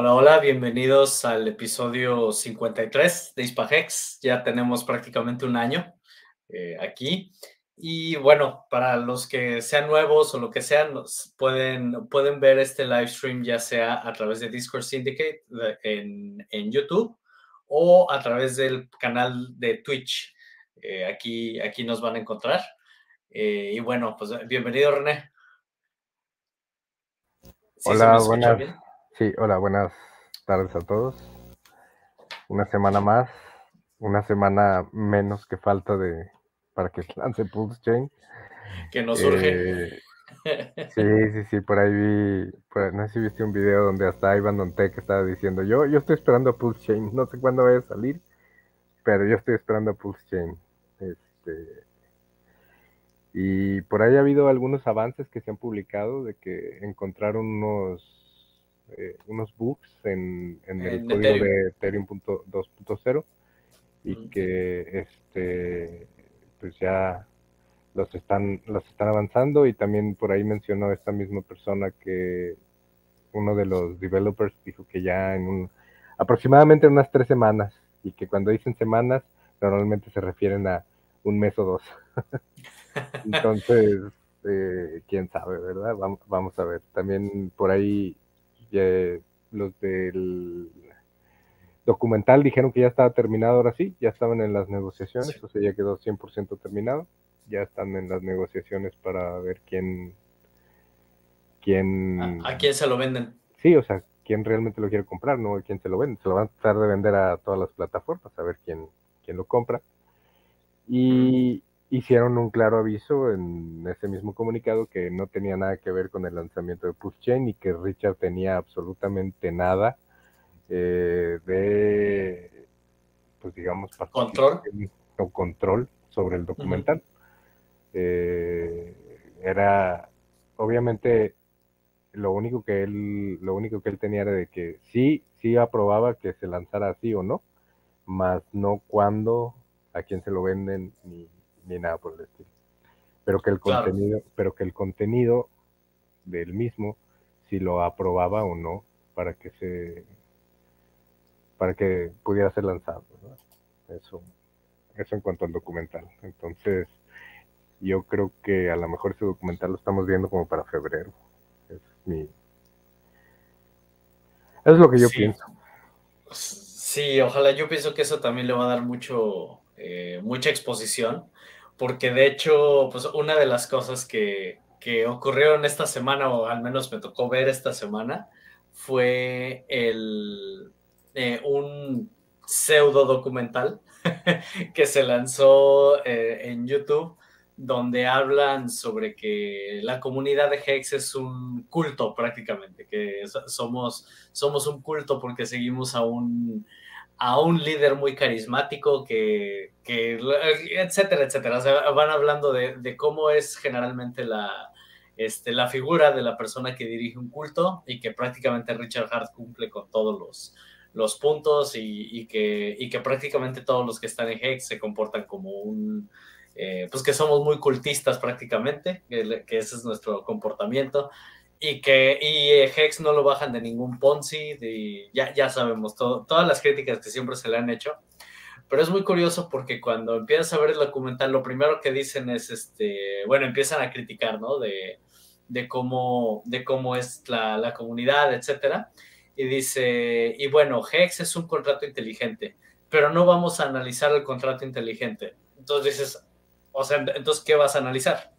Hola, hola, bienvenidos al episodio 53 de Hispahex. Ya tenemos prácticamente un año eh, aquí. Y bueno, para los que sean nuevos o lo que sean, pueden, pueden ver este live stream ya sea a través de Discord Syndicate en, en YouTube o a través del canal de Twitch. Eh, aquí, aquí nos van a encontrar. Eh, y bueno, pues bienvenido René. Hola, buenas. Sí, hola, buenas tardes a todos. Una semana más, una semana menos que falta de para que lance Pulse Chain. Que nos surge. Eh, sí, sí, sí, por ahí vi, no sé si viste un video donde hasta Ivan Dontec estaba diciendo, yo, yo estoy esperando a Pulse Chain, no sé cuándo vaya a salir, pero yo estoy esperando a Pulse Chain. Este, y por ahí ha habido algunos avances que se han publicado de que encontraron unos eh, unos bugs en, el código de Ethereum 2.0 y que este pues ya los están los están avanzando y también por ahí mencionó esta misma persona que uno de los developers dijo que ya en un aproximadamente unas tres semanas y que cuando dicen semanas normalmente se refieren a un mes o dos. Entonces eh, quién sabe verdad vamos, vamos a ver. También por ahí los del documental dijeron que ya estaba terminado ahora sí, ya estaban en las negociaciones, o sea, ya quedó 100% terminado, ya están en las negociaciones para ver quién... quién ¿A, quién se lo venden? Sí, o sea, quién realmente lo quiere comprar, no quién se lo vende. Se lo van a tratar de vender a todas las plataformas, a ver quién, quién lo compra. Y, hicieron un claro aviso en ese mismo comunicado que no tenía nada que ver con el lanzamiento de Chain y que Richard tenía absolutamente nada eh, de, pues digamos, control o control sobre el documental. Eh, era, obviamente, lo único que él, lo único que él tenía era de que sí, sí aprobaba que se lanzara así o no, más no cuándo, a quién se lo venden, ni ni nada por el estilo. Pero que el contenido, pero que el contenido del mismo, si lo aprobaba o no, para que se para que pudiera ser lanzado. Eso, eso en cuanto al documental. Entonces, yo creo que a lo mejor ese documental lo estamos viendo como para febrero. Es mi. Es lo que yo pienso. Sí, ojalá yo pienso que eso también le va a dar mucho, eh, mucha exposición porque de hecho, pues una de las cosas que, que ocurrieron esta semana, o al menos me tocó ver esta semana, fue el, eh, un pseudo documental que se lanzó eh, en YouTube donde hablan sobre que la comunidad de Hex es un culto prácticamente, que somos, somos un culto porque seguimos a un, a un líder muy carismático que, etcétera, etcétera. O sea, van hablando de, cómo es generalmente la, este, la figura de la persona que dirige un culto y que prácticamente Richard Hart cumple con todos los, los puntos y, que, y que prácticamente todos los que están en Hex se comportan como un, eh, pues que somos muy cultistas prácticamente, que ese es nuestro comportamiento y que y Hex no lo bajan de ningún Ponzi, de, ya, ya sabemos todo, todas las críticas que siempre se le han hecho. Pero es muy curioso porque cuando empiezas a ver el documental, lo primero que dicen es, este, bueno, empiezan a criticar, ¿no? De, de, cómo, de cómo es la, la comunidad, etcétera. Y dice, y bueno, Hex es un contrato inteligente, pero no vamos a analizar el contrato inteligente. Entonces dices, o sea, entonces, ¿qué vas a analizar?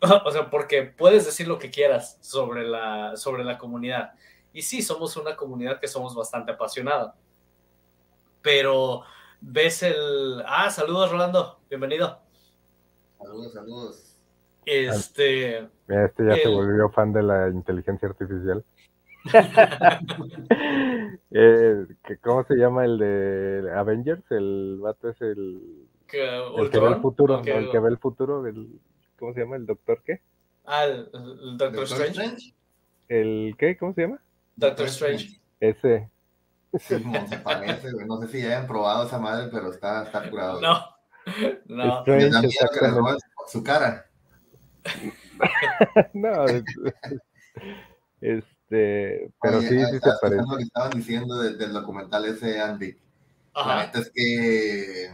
o sea, porque puedes decir lo que quieras sobre la, sobre la comunidad. Y sí, somos una comunidad que somos bastante apasionada. Pero ves el... Ah, saludos Rolando, bienvenido. Saludos, saludos. Este... Este ya se volvió fan de la inteligencia artificial. Eh, ¿Cómo se llama el de Avengers? El vato es el, el que ve el futuro, el que ve el futuro, el, ¿cómo se llama? ¿El doctor qué? Ah, el, Doctor, Strange? ¿El qué? ¿Cómo se llama? Doctor Strange. Ese. Sí, parece, No sé si ya hayan probado esa madre, pero está, está curado. No. No. Strange, da miedo que le su cara. no, este, pero sí, sí se parece. Lo que estaban diciendo del, documental ese, Andy. La neta es que,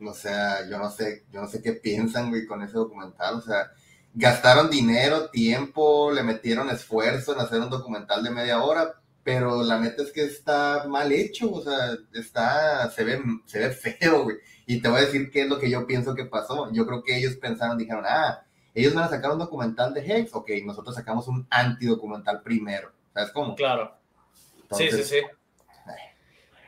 o sea, yo no sé, yo no sé qué piensan, güey, con ese documental, o sea, gastaron dinero, tiempo, le metieron esfuerzo en hacer un documental de media hora, pero la neta es que está mal hecho, o sea, está, se ve, se ve feo, güey. Y te voy a decir qué es lo que yo pienso que pasó. Yo creo que ellos pensaron, dijeron, ah, ellos van a sacar un documental de Hex, ok, nosotros sacamos un antidocumental primero. ¿Sabes cómo? Claro. sí, sí, sí.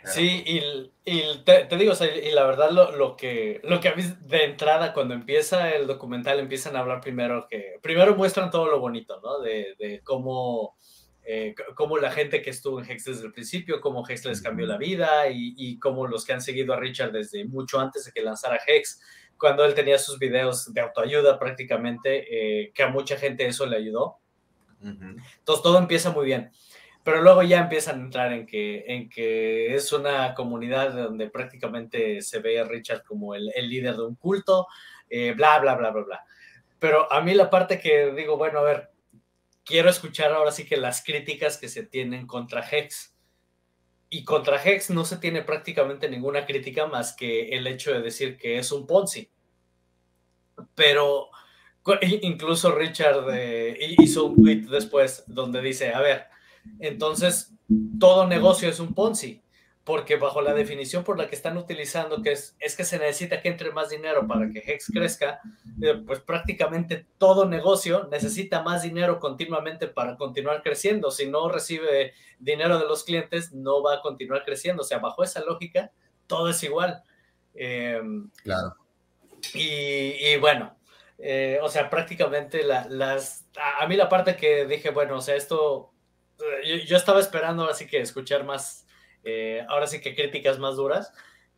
Sí, y, te, digo, y la verdad lo, que, lo que a mí de entrada cuando empieza el documental empiezan a hablar primero que, primero muestran todo lo bonito, ¿no? De, cómo, eh, cómo la gente que estuvo en Hex desde el principio, cómo Hex les cambió la vida y, y cómo los que han seguido a Richard desde mucho antes de que lanzara Hex, cuando él tenía sus videos de autoayuda prácticamente, eh, que a mucha gente eso le ayudó. Entonces todo empieza muy bien. Pero luego ya empiezan a entrar en que, en que es una comunidad donde prácticamente se ve a Richard como el, el líder de un culto, eh, bla, bla, bla, bla, bla. Pero a mí la parte que digo, bueno, a ver, quiero escuchar ahora sí que las críticas que se tienen contra Hex. Y contra Hex no se tiene prácticamente ninguna crítica más que el hecho de decir que es un Ponzi. Pero incluso Richard eh, hizo un tweet después donde dice, a ver, entonces todo negocio es un Ponzi, porque bajo la definición por la que están utilizando, que es, es que se necesita que entre más dinero para que Hex crezca, eh, pues prácticamente todo negocio necesita más dinero continuamente para continuar creciendo. Si no recibe dinero de los clientes, no va a continuar creciendo. O sea, bajo esa lógica, todo es igual. Em, claro. Y, bueno, eh, o sea, prácticamente las... A, mí la parte que dije, bueno, o sea, esto... Yo, estaba esperando así que escuchar más, eh, ahora sí que críticas más duras,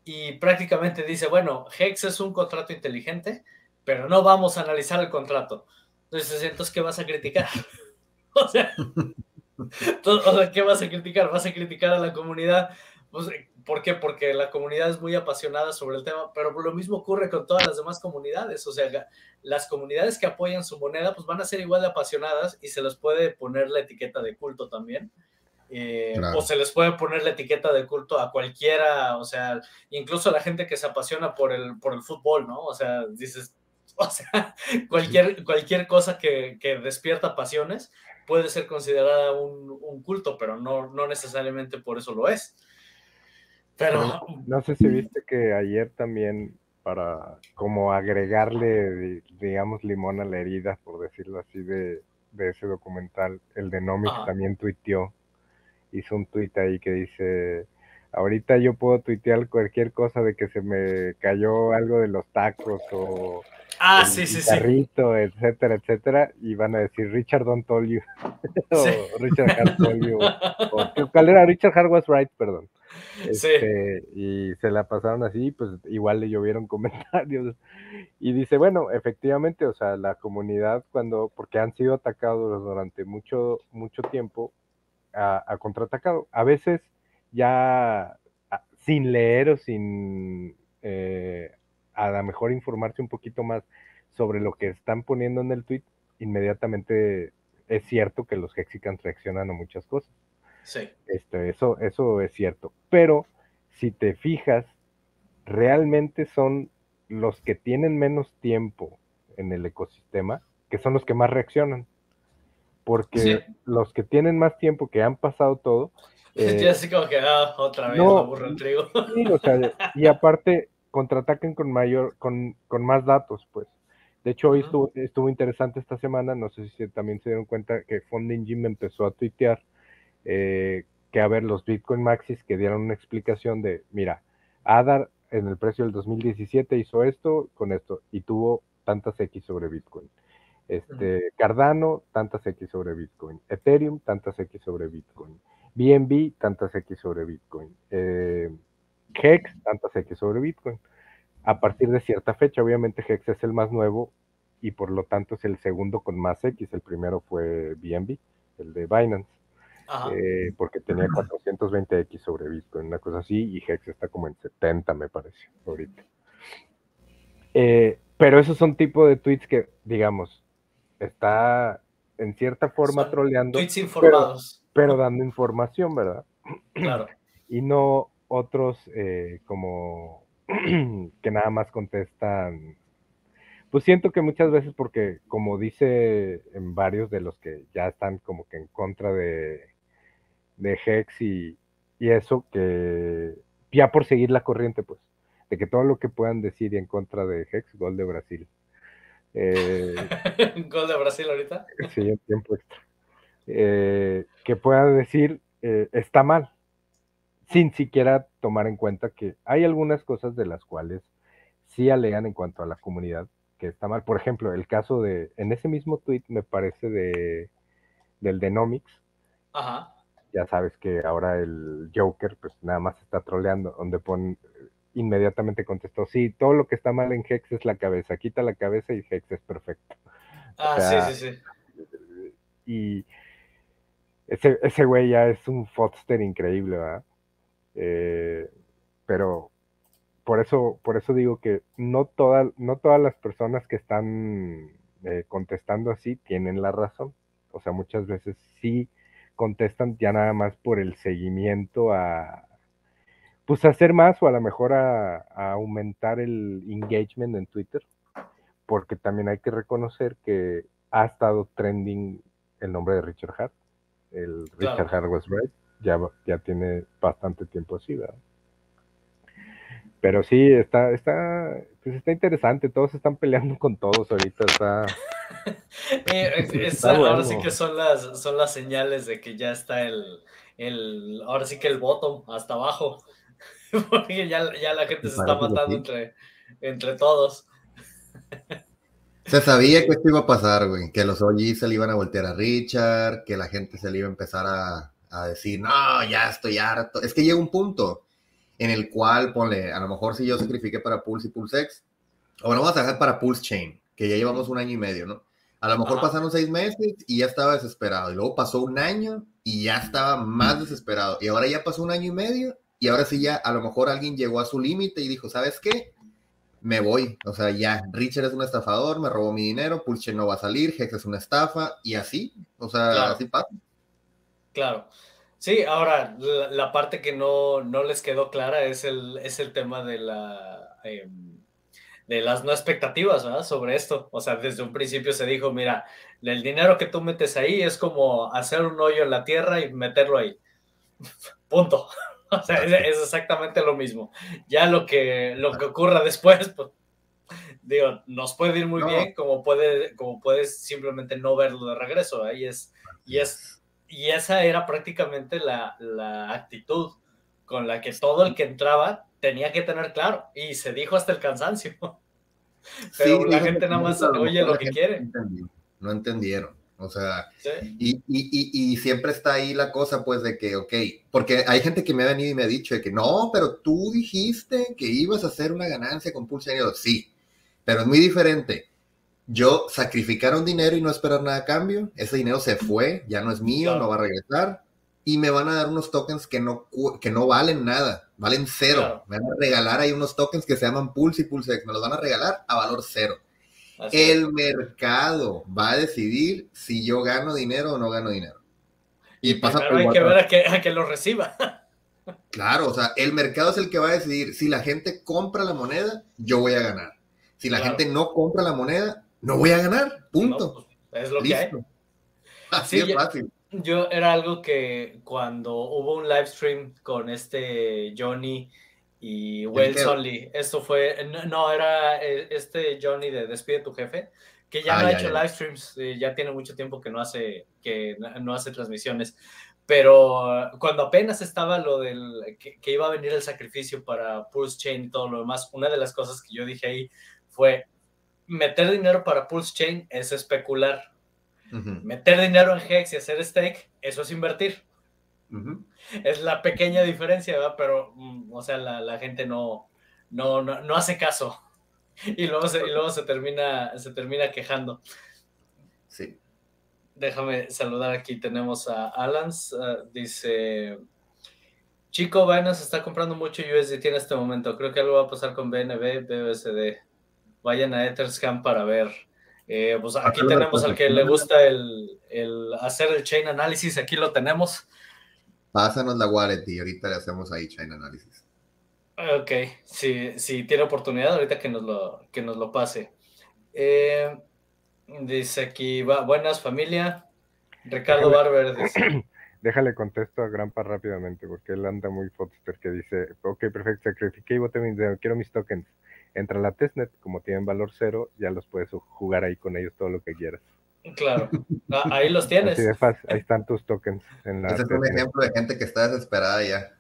y prácticamente dice, bueno, Hex es un contrato inteligente, pero no vamos a analizar el contrato. Entonces, entonces ¿qué vas a criticar? o, sea, o sea, ¿qué vas a criticar? ¿Vas a criticar a la comunidad? Pues, ¿Por qué? Porque la comunidad es muy apasionada sobre el tema, pero lo mismo ocurre con todas las demás comunidades. O sea, las comunidades que apoyan su moneda, pues van a ser igual de apasionadas y se les puede poner la etiqueta de culto también. Eh, o se les puede poner la etiqueta de culto a cualquiera, o sea, incluso a la gente que se apasiona por el, por el fútbol, ¿no? O sea, dices, o sea, cualquier, cualquier cosa que, que despierta pasiones puede ser considerada un, un culto, pero no, no necesariamente por eso lo es. Pero... No sé si viste que ayer también, para como agregarle, digamos, limón a la herida, por decirlo así, de, ese documental, el de Nomic también tuiteó, hizo un tuit ahí que dice, ahorita yo puedo tuitear cualquier cosa de que se me cayó algo de los tacos o ah, sí, sí, carrito, etcétera, etcétera, y van a decir Richard Don't told you, o Richard Hart told you, o, ¿cuál era? Richard Hart was right, perdón. Este, y se la pasaron así, pues igual le llovieron comentarios. Y dice, bueno, efectivamente, o sea, la comunidad cuando, porque han sido atacados durante mucho, mucho tiempo, a, contraatacado. A veces ya sin leer o sin eh, a lo mejor informarse un poquito más sobre lo que están poniendo en el tweet, inmediatamente es cierto que los Hexicans reaccionan a muchas cosas. Sí. Este, eso, eso es cierto. Pero si te fijas, realmente son los que tienen menos tiempo en el ecosistema, que son los que más reaccionan. Porque los que tienen más tiempo, que han pasado todo, Eh, así como que, ah, otra vez, no, aburro el trigo. o sea, y aparte, contraataquen con mayor, con, con más datos, pues. De hecho, hoy estuvo, estuvo, interesante esta semana, no sé si también se dieron cuenta que Funding Jim empezó a tuitear eh, que a ver los Bitcoin Maxis que dieron una explicación de, mira, Adar en el precio del 2017 hizo esto con esto y tuvo tantas X sobre Bitcoin. Este, Cardano, tantas X sobre Bitcoin. Ethereum, tantas X sobre Bitcoin. BNB, tantas X sobre Bitcoin. Eh, Hex, tantas X sobre Bitcoin. A partir de cierta fecha, obviamente Hex es el más nuevo y por lo tanto es el segundo con más X. El primero fue BNB, el de Binance. Eh, porque tenía 420X sobre Bitcoin, una cosa así, y Hex está como en 70, me parece, ahorita. Eh, pero esos son tipo de tweets que, digamos, está en cierta forma troleando. Tweets informados. Pero, dando información, ¿verdad? Claro. Y no otros eh, como que nada más contestan. Pues siento que muchas veces, porque como dice en varios de los que ya están como que en contra de, de Hex y, eso, que ya por seguir la corriente, pues, de que todo lo que puedan decir en contra de Hex, gol de Brasil. Eh, gol de Brasil ahorita. Sí, en tiempo extra. Eh, que puedan decir eh, está mal, sin siquiera tomar en cuenta que hay algunas cosas de las cuales sí alegan en cuanto a la comunidad que está mal. Por ejemplo, el caso de, en ese mismo tweet me parece de del Denomics, Ajá ya sabes que ahora el Joker pues nada más está troleando, donde pone inmediatamente contestó, sí, todo lo que está mal en Hex es la cabeza, quita la cabeza y Hex es perfecto. Ah, sí, sí, sí. Y ese, ese güey ya es un Foster increíble, ¿verdad? Eh, pero por eso, por eso digo que no, no todas las personas que están eh, contestando así tienen la razón. O sea, muchas veces sí contestan ya nada más por el seguimiento a, pues hacer más o a lo mejor a, aumentar el engagement en Twitter, porque también hay que reconocer que ha estado trending el nombre de Richard Hart, el Richard Hart was right, ya, ya tiene bastante tiempo así, ¿verdad? Pero sí, está, está, pues está interesante, todos están peleando con todos ahorita, está... ahora sí que son las, son las señales de que ya está el, el, ahora sí que el bottom hasta abajo, porque ya, ya la gente se está matando entre, entre todos. Se sabía que esto iba a pasar, güey, que los OGs se le iban a voltear a Richard, que la gente se le iba a empezar a, a decir, no, ya estoy harto. Es que llega un punto en el cual, ponle, a lo mejor si yo sacrifiqué para Pulse y PulseX, o no vamos a dejar para Pulse Chain, que ya llevamos un año y medio, ¿no? A lo mejor pasaron seis meses y ya estaba desesperado. Y luego pasó un año y ya estaba más desesperado. Y ahora ya pasó un año y medio y ahora sí ya a lo mejor alguien llegó a su límite y dijo, ¿sabes qué? Me voy. O sea, ya, Richard es un estafador, me robó mi dinero, Pulse no va a salir, Hex es una estafa y así. O sea, así pasa. Claro. Sí, ahora la, parte que no, no, les quedó clara es el, es el tema de la em, de las no expectativas ¿verdad? sobre esto. O sea, desde un principio se dijo, mira, el dinero que tú metes ahí es como hacer un hoyo en la tierra y meterlo ahí. Punto. O sea, es, exactamente lo mismo. Ya lo que, lo que ocurra después, pues, digo, nos puede ir muy bien, como puede, como puedes simplemente no verlo de regreso. Ahí es, y es y esa era prácticamente la, actitud con la que todo el que entraba tenía que tener claro. Y se dijo hasta el cansancio. Pero la gente nada más oye lo que quiere. No entendieron. O sea, y, siempre está ahí la cosa, pues, de que, ok, porque hay gente que me ha venido y me ha dicho de que no, pero tú dijiste que ibas a hacer una ganancia con Pulse. Sí, pero es muy diferente yo sacrificar un dinero y no esperar nada a cambio, ese dinero se fue, ya no es mío, no va a regresar, y me van a dar unos tokens que no, que no valen nada, valen cero. Me van a regalar ahí unos tokens que se llaman Pulse y Pulsex, me los van a regalar a valor cero. el mercado va a decidir si yo gano dinero o no gano dinero. Y, pasa por hay que ver a que, a que lo reciba. Claro, o sea, el mercado es el que va a decidir si la gente compra la moneda, yo voy a ganar. Si la gente no compra la moneda, no voy a ganar, punto. Pues, es lo que hay. Así es fácil. yo era algo que cuando hubo un live stream con este Johnny y Wells Only, esto fue, no, era eh, este Johnny de Despide tu jefe, que ya ah, no ha hecho live streams, eh, ya tiene mucho tiempo que no hace, que no hace transmisiones, pero cuando apenas estaba lo del que, iba a venir el sacrificio para Pulse Chain y todo lo demás, una de las cosas que yo dije ahí fue meter dinero para Pulse Chain es especular Meter dinero en Hex y hacer stake, eso es invertir. Es la pequeña diferencia, ¿verdad? Pero, mm, o sea, la, gente no, no, no, hace caso. Y luego, se, y luego se, termina, se termina quejando. Sí. Déjame saludar aquí. Tenemos a Alans. Ah, dice: Chico Binance está comprando mucho USDT en este momento. Creo que algo va a pasar con BNB, BUSD. Vayan a Etherscan para ver. Eh, pues aquí tenemos al que le gusta el, hacer el chain análisis, aquí lo tenemos. Pásanos la wallet y ahorita le hacemos ahí chain análisis. Ok, si, si tiene oportunidad, ahorita que nos lo, que nos lo pase. Eh, dice aquí, va, buenas familia. Ricardo Barber dice. Déjale contesto a Grampa rápidamente porque él anda muy foster que dice, ok, perfecto, sacrifiqué y boté mi quiero mis tokens entra a la testnet, como tienen valor cero, ya los puedes jugar ahí con ellos todo lo que quieras. Claro, ah, ahí los tienes. ahí están tus tokens. En Ese es un ejemplo de gente que está desesperada ya.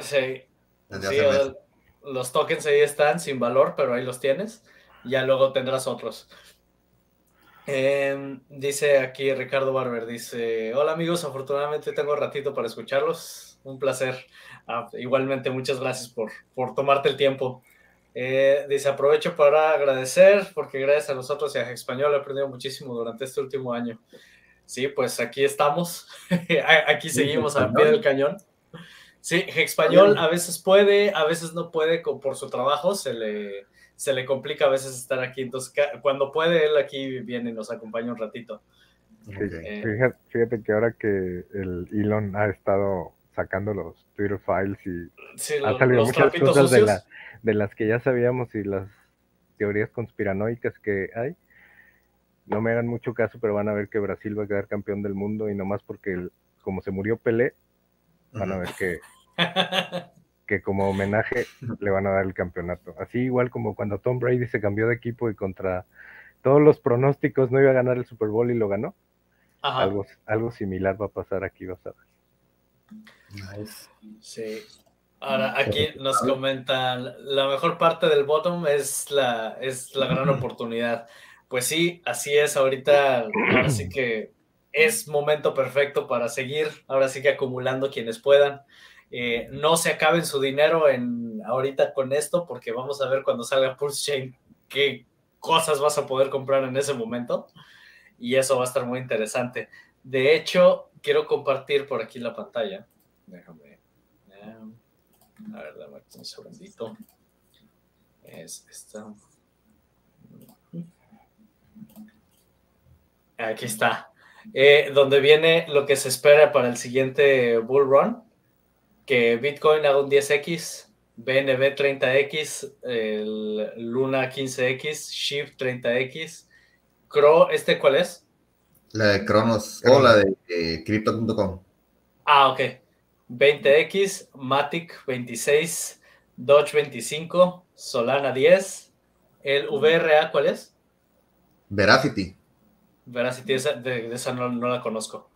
Sí. los tokens ahí están sin valor, pero ahí los tienes. Ya luego tendrás otros. Em, dice aquí Ricardo Barber, dice, hola amigos, afortunadamente tengo ratito para escucharlos. Un placer. Ah, igualmente, muchas gracias por, por tomarte el tiempo. Eh, dice, aprovecho para agradecer, porque gracias a nosotros y a Español he aprendido muchísimo durante este último año. Sí, pues aquí estamos, aquí seguimos al pie del cañón. Sí, español a veces puede, a veces no puede por su trabajo, se le, se le complica a veces estar aquí. Entonces, cuando puede, él aquí viene y nos acompaña un ratito. Eh, fíjate, que ahora que el Elon ha estado sacando los Twitter files y ha salido muchas cosas de la, de las que ya sabíamos y las teorías conspiranoicas que hay. No me hagan mucho caso, pero van a ver que Brasil va a quedar campeón del mundo y no más porque como se murió Pelé, van a ver que, que como homenaje le van a dar el campeonato. Así igual como cuando Tom Brady se cambió de equipo y contra todos los pronósticos no iba a ganar el Super Bowl y lo ganó. Algo, algo similar va a pasar aquí, vas a ver. Sí, Ahora, aquí nos comentan, la mejor parte del bottom es la, es la gran oportunidad. Pues sí, así es, ahorita, ahora sí que es momento perfecto para seguir, ahora sí que acumulando quienes puedan. Eh, no se acaben su dinero en ahorita con esto, porque vamos a ver cuando salga Pulse Chain qué cosas vas a poder comprar en ese momento. Y eso va a estar muy interesante. De hecho, quiero compartir por aquí la pantalla. Déjame. A ver, dame un segundito. Es esta. Aquí está. Eh, donde viene lo que se espera para el siguiente bull run, que Bitcoin haga un 10x, BNB 30x, el Luna 15x, Shift 30x, Cro, ¿este cuál es? La de Cronos, o la de eh, Crypto.com. Ah, ok. 20X, Matic 26, Dodge 25, Solana 10. ¿El VRA cuál es? Veracity. Veracity, esa, de, esa no, la conozco.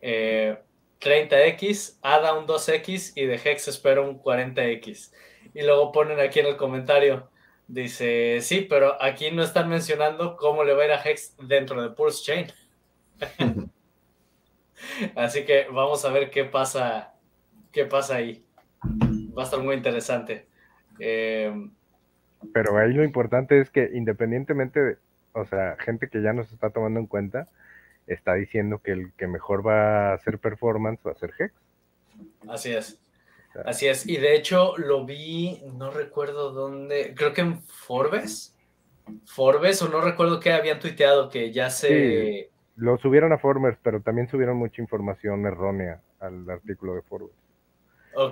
30X, eh, ADA un 2X y de Hex espero un 40X. Y luego ponen aquí en el comentario, dice, sí, pero aquí no están mencionando cómo le va a ir a Hex dentro de Pulse Chain. Así que vamos a ver qué pasa, qué pasa ahí. Va a estar muy interesante. Eh, Pero ahí lo importante es que independientemente de, o sea, gente que ya nos está tomando en cuenta, está diciendo que el que mejor va a hacer performance va a ser Hex. Así es. Así es. Y de hecho lo vi, no recuerdo dónde, creo que en Forbes. Forbes, o no recuerdo qué habían tuiteado que ya se. Lo subieron a Forbes, pero también subieron mucha información errónea al artículo de Forbes.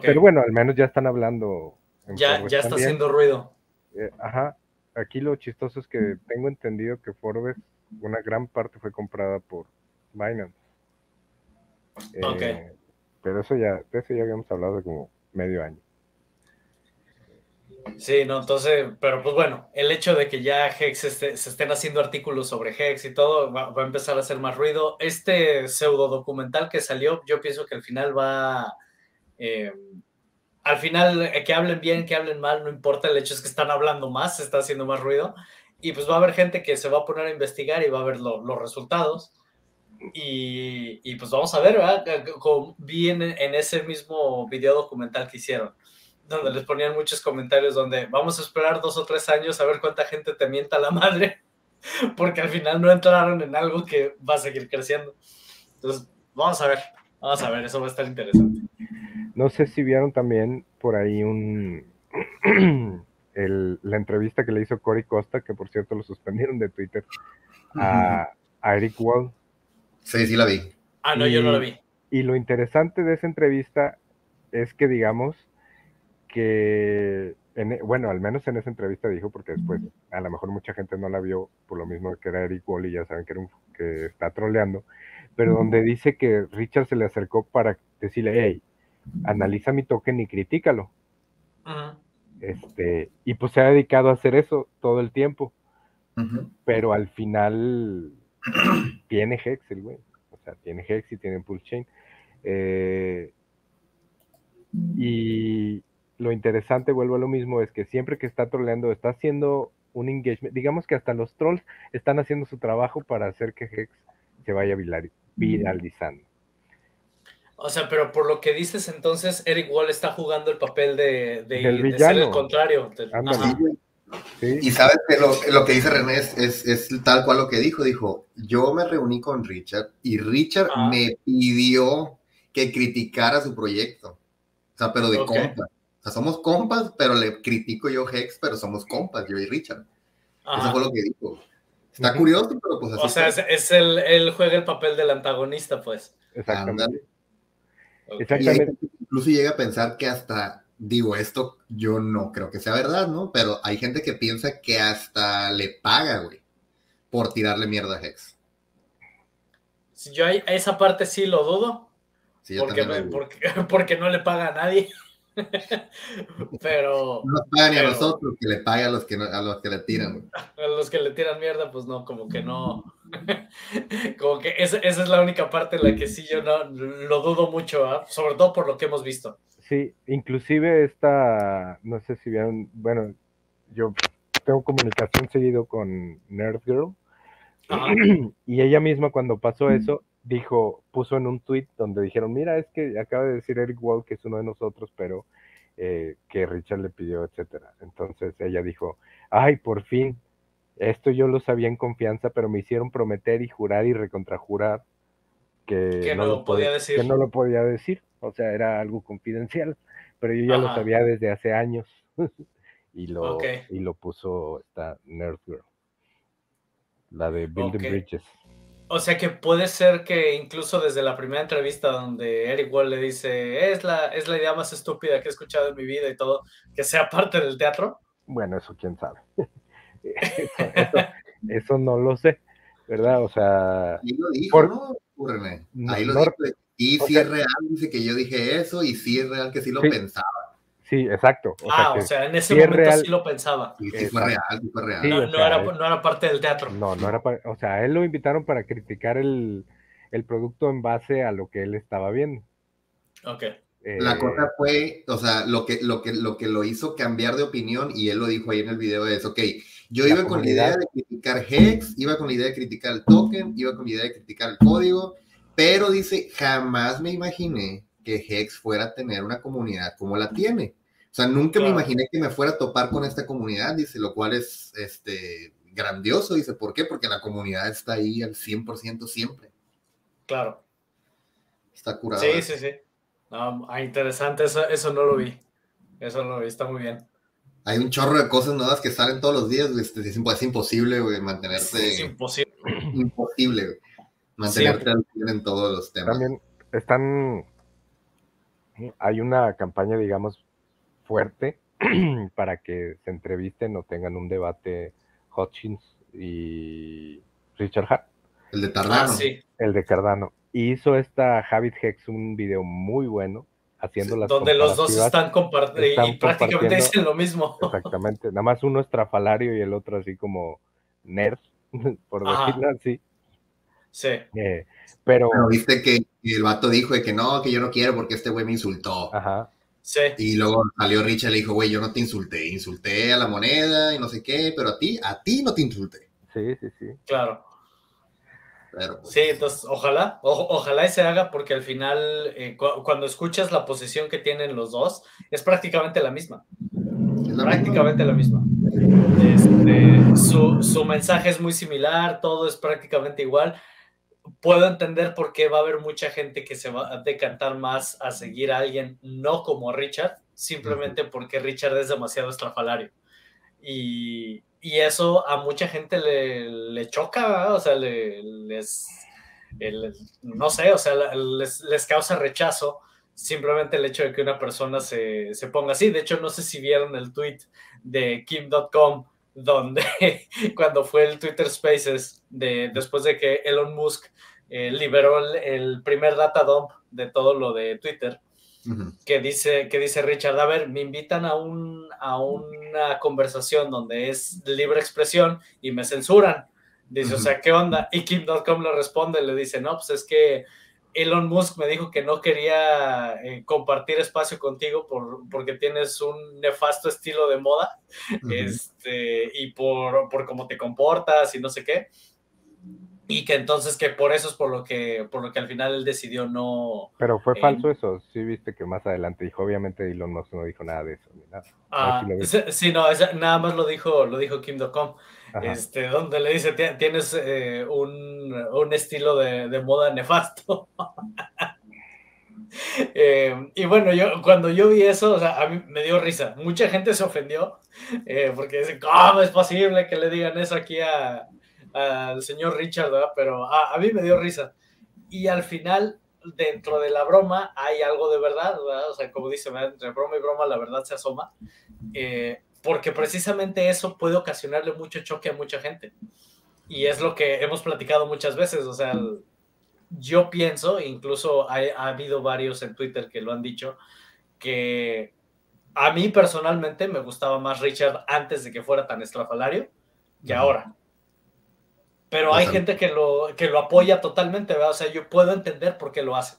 Pero bueno, al menos ya están hablando. ya, ya está haciendo ruido. Eh, ajá. Aquí lo chistoso es que tengo entendido que Forbes, una gran parte fue comprada por Binance. Eh, pero eso ya, de eso ya habíamos hablado de como medio año. Sí, no, entonces, pero pues bueno, el hecho de que ya Hex se estén haciendo artículos sobre Hex y todo va, a empezar a hacer más ruido. Este pseudo documental que salió, yo pienso que al final va, eh, al final eh, que hablen bien, que hablen mal, no importa, el hecho es que están hablando más, se está haciendo más ruido y pues va a haber gente que se va a poner a investigar y va a ver los resultados. Y, pues vamos a ver, ¿verdad? Como vi en, en ese mismo video documental que hicieron donde les ponían muchos comentarios donde vamos a esperar dos o tres años a ver cuánta gente te mienta la madre, porque al final no entraron en algo que va a seguir creciendo. Entonces, vamos a ver, vamos a ver, eso va a estar interesante. No sé si vieron también por ahí un la entrevista que le hizo Cory Costa, que por cierto lo suspendieron de Twitter, a, Eric Wall. Sí, sí la vi. Ah, no, yo no la vi. Y lo interesante de esa entrevista es que, digamos, que, en, bueno, al menos en esa entrevista dijo, porque después a lo mejor mucha gente no la vio por lo mismo que era Eric Wall y ya saben que, era un, que está troleando, pero donde dice que Richard se le acercó para decirle, hey, analiza mi token y critícalo. Este, y pues se ha dedicado a hacer eso todo el tiempo. Pero al final tiene Hex el güey. O sea, tiene Hex y tiene Pulse Chain. Eh, y, lo interesante, vuelvo a lo mismo, es que siempre que está troleando, está haciendo un engagement, digamos que hasta los trolls están haciendo su trabajo para hacer que Hex se vaya viralizando. O sea, pero por lo que dices entonces, Eric Wall está jugando el papel de, de, ser el contrario. Y sabes que lo, que dice René es, tal cual lo que dijo. Dijo, yo me reuní con Richard y Richard me pidió que criticara su proyecto. O sea, pero de compra. Sea, somos compas, pero le critico yo Hex, pero somos compas, yo y Richard. Eso fue lo que dijo. Está curioso, pero pues así. O sea, es, el, él juega el papel del antagonista, pues. Exactamente. Exactamente. incluso llega a pensar que hasta, digo, esto yo no creo que sea verdad, ¿no? Pero hay gente que piensa que hasta le paga, güey, por tirarle mierda a Hex. Yo a esa parte sí lo dudo. Sí, yo porque, porque, porque no le paga a nadie. pero. No pagan ni a nosotros, que le pagan a los que, a los que le tiran. A los que le tiran mierda, pues no, como que no. como que esa, esa, es la única parte en la que sí yo no lo dudo mucho, ¿ah? sobre todo por lo que hemos visto. Sí, inclusive esta, no sé si vieron, bueno, yo tengo comunicación seguido con Nerd Girl. y ella misma cuando pasó eso, dijo, puso en un tweet donde dijeron, mira, es que acaba de decir Eric Wall que es uno de nosotros, pero eh, que Richard le pidió, etcétera. Entonces ella dijo, ay, por fin, esto yo lo sabía en confianza, pero me hicieron prometer y jurar y recontrajurar que, no, lo podía decir. Que no lo podía decir, o sea, era algo confidencial, pero yo ya lo sabía desde hace años y, lo, y lo puso esta Nerd Girl, la de Building Bridges. O sea que puede ser que incluso desde la primera entrevista donde Eric Wall le dice, es la, es la idea más estúpida que he escuchado en mi vida y todo, que sea parte del teatro. Bueno, eso quién sabe. eso, no lo sé, ¿verdad? O sea... Ahí lo dijo, ¿no? Ahí lo dijo. Y si es real, dice que yo dije eso, y si es real que sí lo pensaba. Sí, exacto. ah, o sea, en ese momento sí lo pensaba. Sí, fue real, fue real. no, era, no, era, parte del teatro. No, no era o sea, él lo invitaron para criticar el, el producto en base a lo que él estaba viendo. Ok. la cosa fue, o sea, lo que, lo, que, lo que lo hizo cambiar de opinión, y él lo dijo ahí en el video, es, ok, yo iba con la idea de criticar Hex, iba con la idea de criticar el token, iba con la idea de criticar el código, pero dice, jamás me imaginé que Hex fuera a tener una comunidad como la tiene. O sea, nunca me imaginé que me fuera a topar con esta comunidad, dice, lo cual es este, grandioso, dice, ¿por qué? Porque la comunidad está ahí al 100% siempre. Claro. Está curado. Sí, sí, sí. No, ah, interesante, eso, eso no lo vi. Eso no lo vi, está muy bien. Hay un chorro de cosas nuevas que salen todos los días, este, es, imposible, güey, mantenerse. es imposible. Imposible, güey. Mantenerte al en todos los temas. También están. Hay una campaña, digamos, fuerte para que se entrevisten o tengan un debate Hutchins y Richard Hart. El de Cardano. Ah, el de Cardano. Y hizo esta Habit Hex un video muy bueno haciendo las Donde los dos están, compartiendo y prácticamente dicen lo mismo. Exactamente, nada más uno es trafalario y el otro así como nerd, por decirlo así. Sí. Eh, pero... viste que el vato dijo de que no, que yo no quiero porque este güey me insultó. Ajá. Sí. Y luego salió Richard y le dijo, güey, yo no te insulté, insulté a la moneda y no sé qué, pero a ti, a ti no te insulté. Sí, sí, sí. Claro. Pero, pues, Sí, entonces ojalá, o- ojalá y se haga porque al final eh, cu- cuando escuchas la posición que tienen los dos es prácticamente la misma, es la prácticamente la misma. Este, su, su mensaje es muy similar, todo es prácticamente igual. Puedo entender por qué va a haber mucha gente que se va a decantar más a seguir a alguien no como Richard, simplemente porque Richard es demasiado estrafalario. Y, y eso a mucha gente le, le choca, ¿verdad? o sea, le- les, el- no sé, o sea, les, les causa rechazo simplemente el hecho de que una persona se, se ponga así. De hecho, no sé si vieron el tweet de Kim.com donde cuando fue el Twitter Spaces, de, después de que Elon Musk eh, liberó el, el primer data dump de todo lo de Twitter, que dice, que dice Richard, a ver, me invitan a, un, a una conversación donde es libre expresión y me censuran. Dice, o sea, ¿qué onda? Y Kim.com le responde, le dice, no, pues es que Elon Musk me dijo que no quería eh, compartir espacio contigo por, porque tienes un nefasto estilo de moda Ujú. este, y por, por cómo te comportas y no sé qué. Y que entonces que por eso es por lo que, por lo que al final él decidió no, Pero fue Eh, falso eso. Sí, viste que más adelante dijo, obviamente Elon Musk no dijo nada de eso. Ni nada. Ah, vi. sí, sí, no, esa- nada más lo dijo, lo dijo Kim.com. este, donde le dice, "Ti- tienes eh, un, un estilo de, de moda nefasto. Eh, y bueno, yo cuando yo vi eso, a mí me dio risa. Mucha gente se ofendió eh, porque dicen, ¿cómo es posible que le digan eso aquí al señor Richard? Pero a, mí me dio risa. Y al final, dentro de la broma, hay algo de verdad, ¿verdad? O sea, como dice, entre broma y broma la verdad se asoma. Eh, porque precisamente eso puede ocasionarle mucho choque a mucha gente. Y es lo que hemos platicado muchas veces, o sea, el- yo pienso, incluso ha, ha habido varios en Twitter que lo han dicho, que a mí personalmente me gustaba más Richard antes de que fuera tan estrafalario que ahora. Pero hay gente que lo, que lo apoya totalmente, ¿verdad? O sea, yo puedo entender por qué lo hace.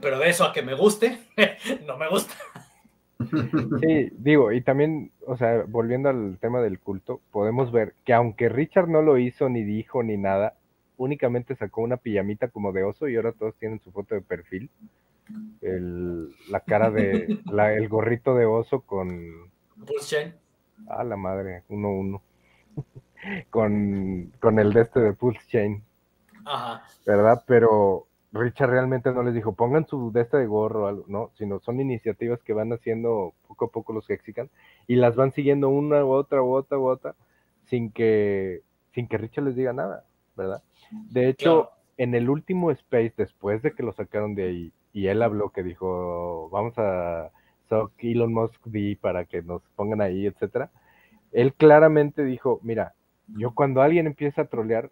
Pero de eso a que me guste, no me gusta. Sí, digo, y también, o sea, volviendo al tema del culto, podemos ver que aunque Richard no lo hizo, ni dijo, ni nada, únicamente sacó una pijamita como de oso y ahora todos tienen su foto de perfil. El, la cara de, la- el gorrito de oso con, Pulse Chain. ah, la madre, uno uno, con, con el de este de Pulse Chain, Ajá. ¿verdad? Pero Richard realmente no les dijo, pongan su de este de gorro o algo, no, sino son iniciativas que van haciendo poco a poco los Hexican y las van siguiendo una u otra u otra u otra sin que, sin que Richard les diga nada, ¿verdad? De hecho, Claro. en el último Space, después de que lo sacaron de ahí, y él habló que dijo, vamos a suck Elon Musk D para que nos pongan ahí, etcétera. Él claramente dijo, mira, yo cuando alguien empieza a trolear,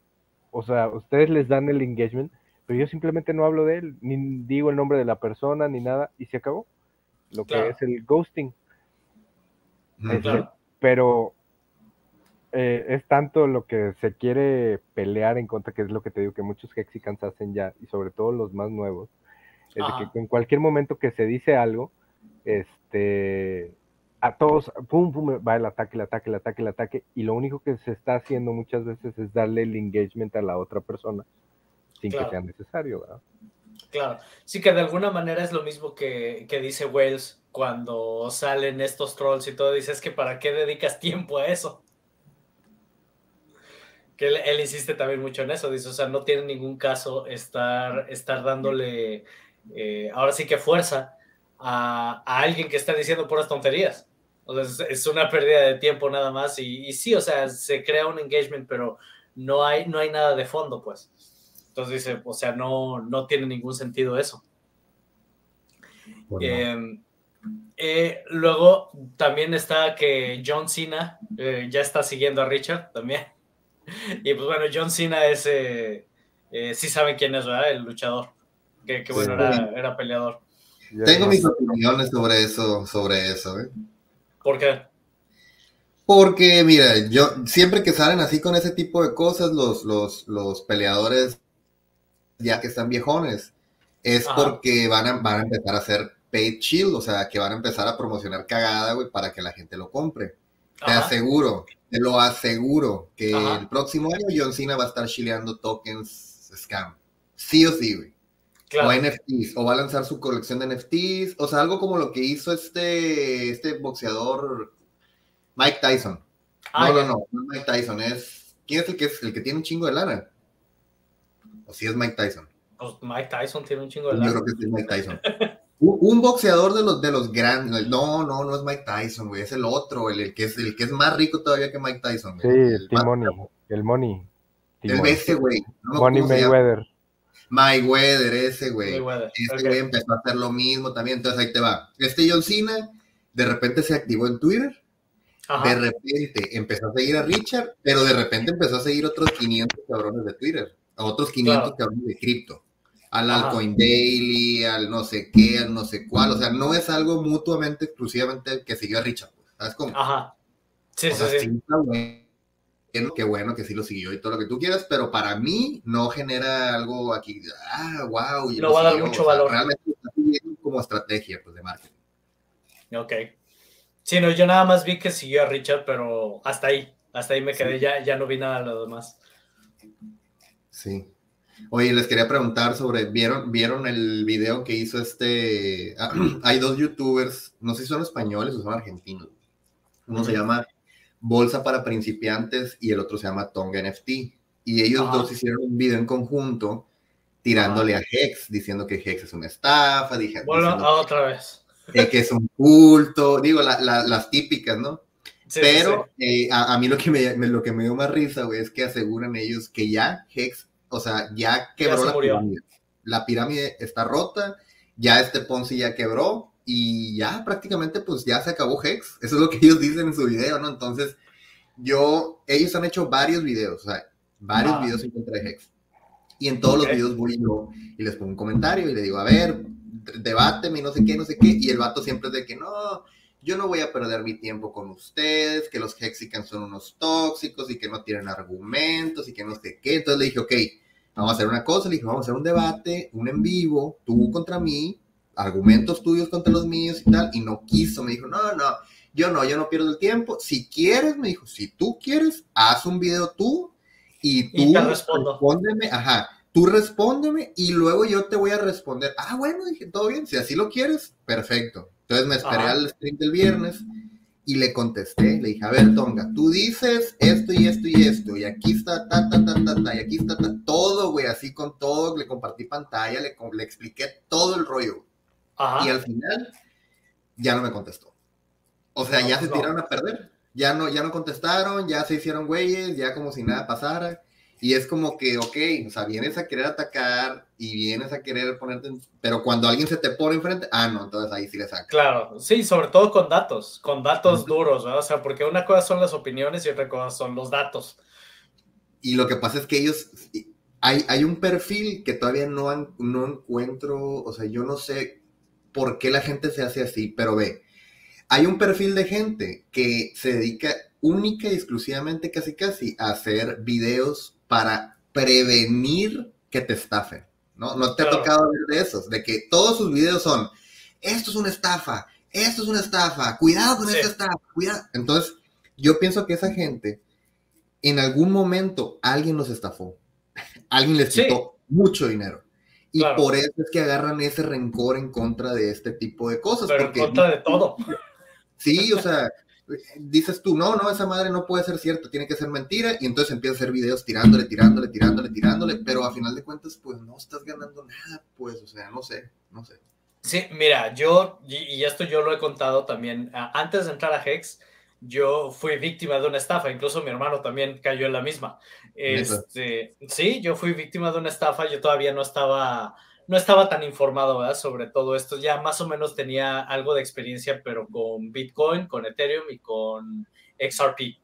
o sea, ustedes les dan el engagement, pero yo simplemente no hablo de él, ni digo el nombre de la persona, ni nada, y se acabó. Lo que es el ghosting. Este, Claro. Pero eh, es tanto lo que se quiere pelear en contra, que es lo que te digo que muchos Hexicans hacen ya, y sobre todo los más nuevos, es de que en cualquier momento que se dice algo, este, a todos, pum, pum, va el ataque, el ataque, el ataque, el ataque, y lo único que se está haciendo muchas veces es darle el engagement a la otra persona sin Claro. que sea necesario, ¿verdad? Claro, sí que de alguna manera es lo mismo que, que dice Wales cuando salen estos trolls y todo, dice, es que ¿para qué dedicas tiempo a eso? Que él, él insiste también mucho en eso, dice, o sea, no tiene ningún caso estar, estar dándole, eh, ahora sí que fuerza a, a alguien que está diciendo puras tonterías. O sea, es, es una pérdida de tiempo nada más y, y sí, o sea, se crea un engagement, pero no hay, no hay nada de fondo, pues. Entonces dice, o sea, no, no tiene ningún sentido eso. Bueno, Eh, eh, luego también está que John Cena eh, ya está siguiendo a Richard también. Y pues bueno, John Cena es, eh, eh, sí saben quién es, ¿verdad? El luchador. Que, bueno, era, peleador. Tengo mis opiniones sobre eso, sobre eso, ¿eh? ¿Por qué? Porque, mira, yo siempre que salen así con ese tipo de cosas, los, los, los peleadores, ya que están viejones, es porque van a, van a empezar a hacer paid chill, o sea, que van a empezar a promocionar cagada, güey, para que la gente lo compre. Te aseguro, te lo aseguro, que el próximo año John Cena va a estar chileando tokens scam. Sí o sí, güey. O NFTs, o va a lanzar su colección de NFTs, o sea, algo como lo que hizo este, este boxeador Mike Tyson. Ah, no, no, no, no es Mike Tyson, es. ¿Quién es el que, es el que tiene un chingo de lana? ¿O si es Mike Tyson? Pues Mike Tyson tiene un chingo de lana. Yo creo que sí es Mike Tyson. un, boxeador de los, de los grandes. No, no, no es Mike Tyson, güey. Es el otro, el, que es, el que es más rico todavía que Mike Tyson. Sí, el, el Money. El Money. El ese, güey. Money Mayweather. Mayweather, ese güey. Este güey empezó a hacer lo mismo también, entonces ahí te va. Este John Cena de repente se activó en Twitter, de repente empezó a seguir a Richard, pero de repente empezó a seguir otros 500 cabrones de Twitter, a otros 500 cabrones de cripto, al Alcoin Daily, al no sé qué, al no sé cuál, o sea, no es algo mutuamente, exclusivamente que siguió a Richard, pues, ¿sabes cómo? Ajá. Sí, sí, sí qué bueno que sí lo siguió y todo lo que tú quieras, pero para mí no genera algo aquí, ah, wow. No va a dar mucho valor. Realmente está como estrategia pues, de marketing. Ok. Sí, no, yo nada más vi que siguió a Richard, pero hasta ahí, hasta ahí me quedé, ya, ya no vi nada de lo demás. Sí. Oye, les quería preguntar sobre, ¿vieron, ¿vieron el video que hizo este? hay dos youtubers, no sé si son españoles o son argentinos. Uno se llama Bolsa para principiantes y el otro se llama Tonga NFT. Y ellos dos hicieron un video en conjunto tirándole a Hex, diciendo que Hex es una estafa, dije, bueno, otra vez. que es un culto, digo, las típicas, ¿no? Pero eh, a, mí lo que, me, lo que me dio más risa, güey, es que aseguran ellos que ya Hex, o sea, ya quebró la pirámide. La pirámide está rota, ya este Ponzi ya quebró, y ya prácticamente pues ya se acabó Hex. Eso es lo que ellos dicen en su video, ¿no? Entonces, yo, ellos han hecho varios videos, o sea, varios videos en contra de Hex. Y en todos los videos voy yo y les pongo un comentario y le digo, a ver, debáteme, no sé qué, no sé qué. Y el vato siempre es de que no, yo no voy a perder mi tiempo con ustedes, que los Hexicans son unos tóxicos y que no tienen argumentos y que no sé qué. Entonces le dije, ok, vamos a hacer una cosa, le dije, vamos a hacer un debate, un en vivo, tú contra mí, argumentos tuyos contra los míos y tal, y no quiso, me dijo, no, no, yo no, yo no pierdo el tiempo, si quieres, me dijo, si tú quieres, haz un video tú y tú respóndeme, ajá, tú respóndeme y luego yo te voy a responder, ah, bueno, dije, todo bien, si así lo quieres, perfecto. Entonces me esperé al stream del viernes y le contesté, le dije, a ver, Tonga, tú dices esto y esto y esto, y aquí está, ta, ta, ta, ta, ta, y aquí está, ta, todo, güey, así con todo, le compartí pantalla, le, le expliqué todo el rollo. Y al final ya no me contestó. O sea, ya se tiraron a perder. Ya no, ya no contestaron, ya se hicieron güeyes, ya como si nada pasara. Y es como que, ok, o sea, vienes a querer atacar y vienes a querer ponerte, pero cuando alguien se te pone enfrente, ah, no, entonces ahí sí le saca. Claro, sí, sobre todo con datos, con datos duros, ¿no? O sea, porque una cosa son las opiniones y otra cosa son los datos. Y lo que pasa es que ellos, hay, hay un perfil que todavía no, no encuentro, o sea, yo no sé por qué la gente se hace así, pero ve, hay un perfil de gente que se dedica única y exclusivamente casi casi a hacer videos para prevenir que te estafen, ¿no? No te ha tocado ver de esos, de que todos sus videos son, esto es una estafa, esto es una estafa, cuidado con esta estafa, cuidado. Entonces, yo pienso que esa gente, en algún momento, alguien los estafó, alguien les quitó mucho dinero. Y por eso es que agarran ese rencor en contra de este tipo de cosas. Pero porque, en contra de todo. Sí, o sea, dices tú, no, no, esa madre no puede ser cierta, tiene que ser mentira, y entonces empieza a hacer videos tirándole, tirándole, tirándole, tirándole, pero a final de cuentas, pues no estás ganando nada, pues, o sea, no sé, no sé. Sí, mira, yo, y esto yo lo he contado también, antes de entrar a Hex, yo fui víctima de una estafa, incluso mi hermano también cayó en la misma. Este, sí, yo fui víctima de una estafa, yo todavía no estaba, no estaba tan informado sobre todo esto, ya más o menos tenía algo de experiencia, pero con Bitcoin, con Ethereum y con XRP.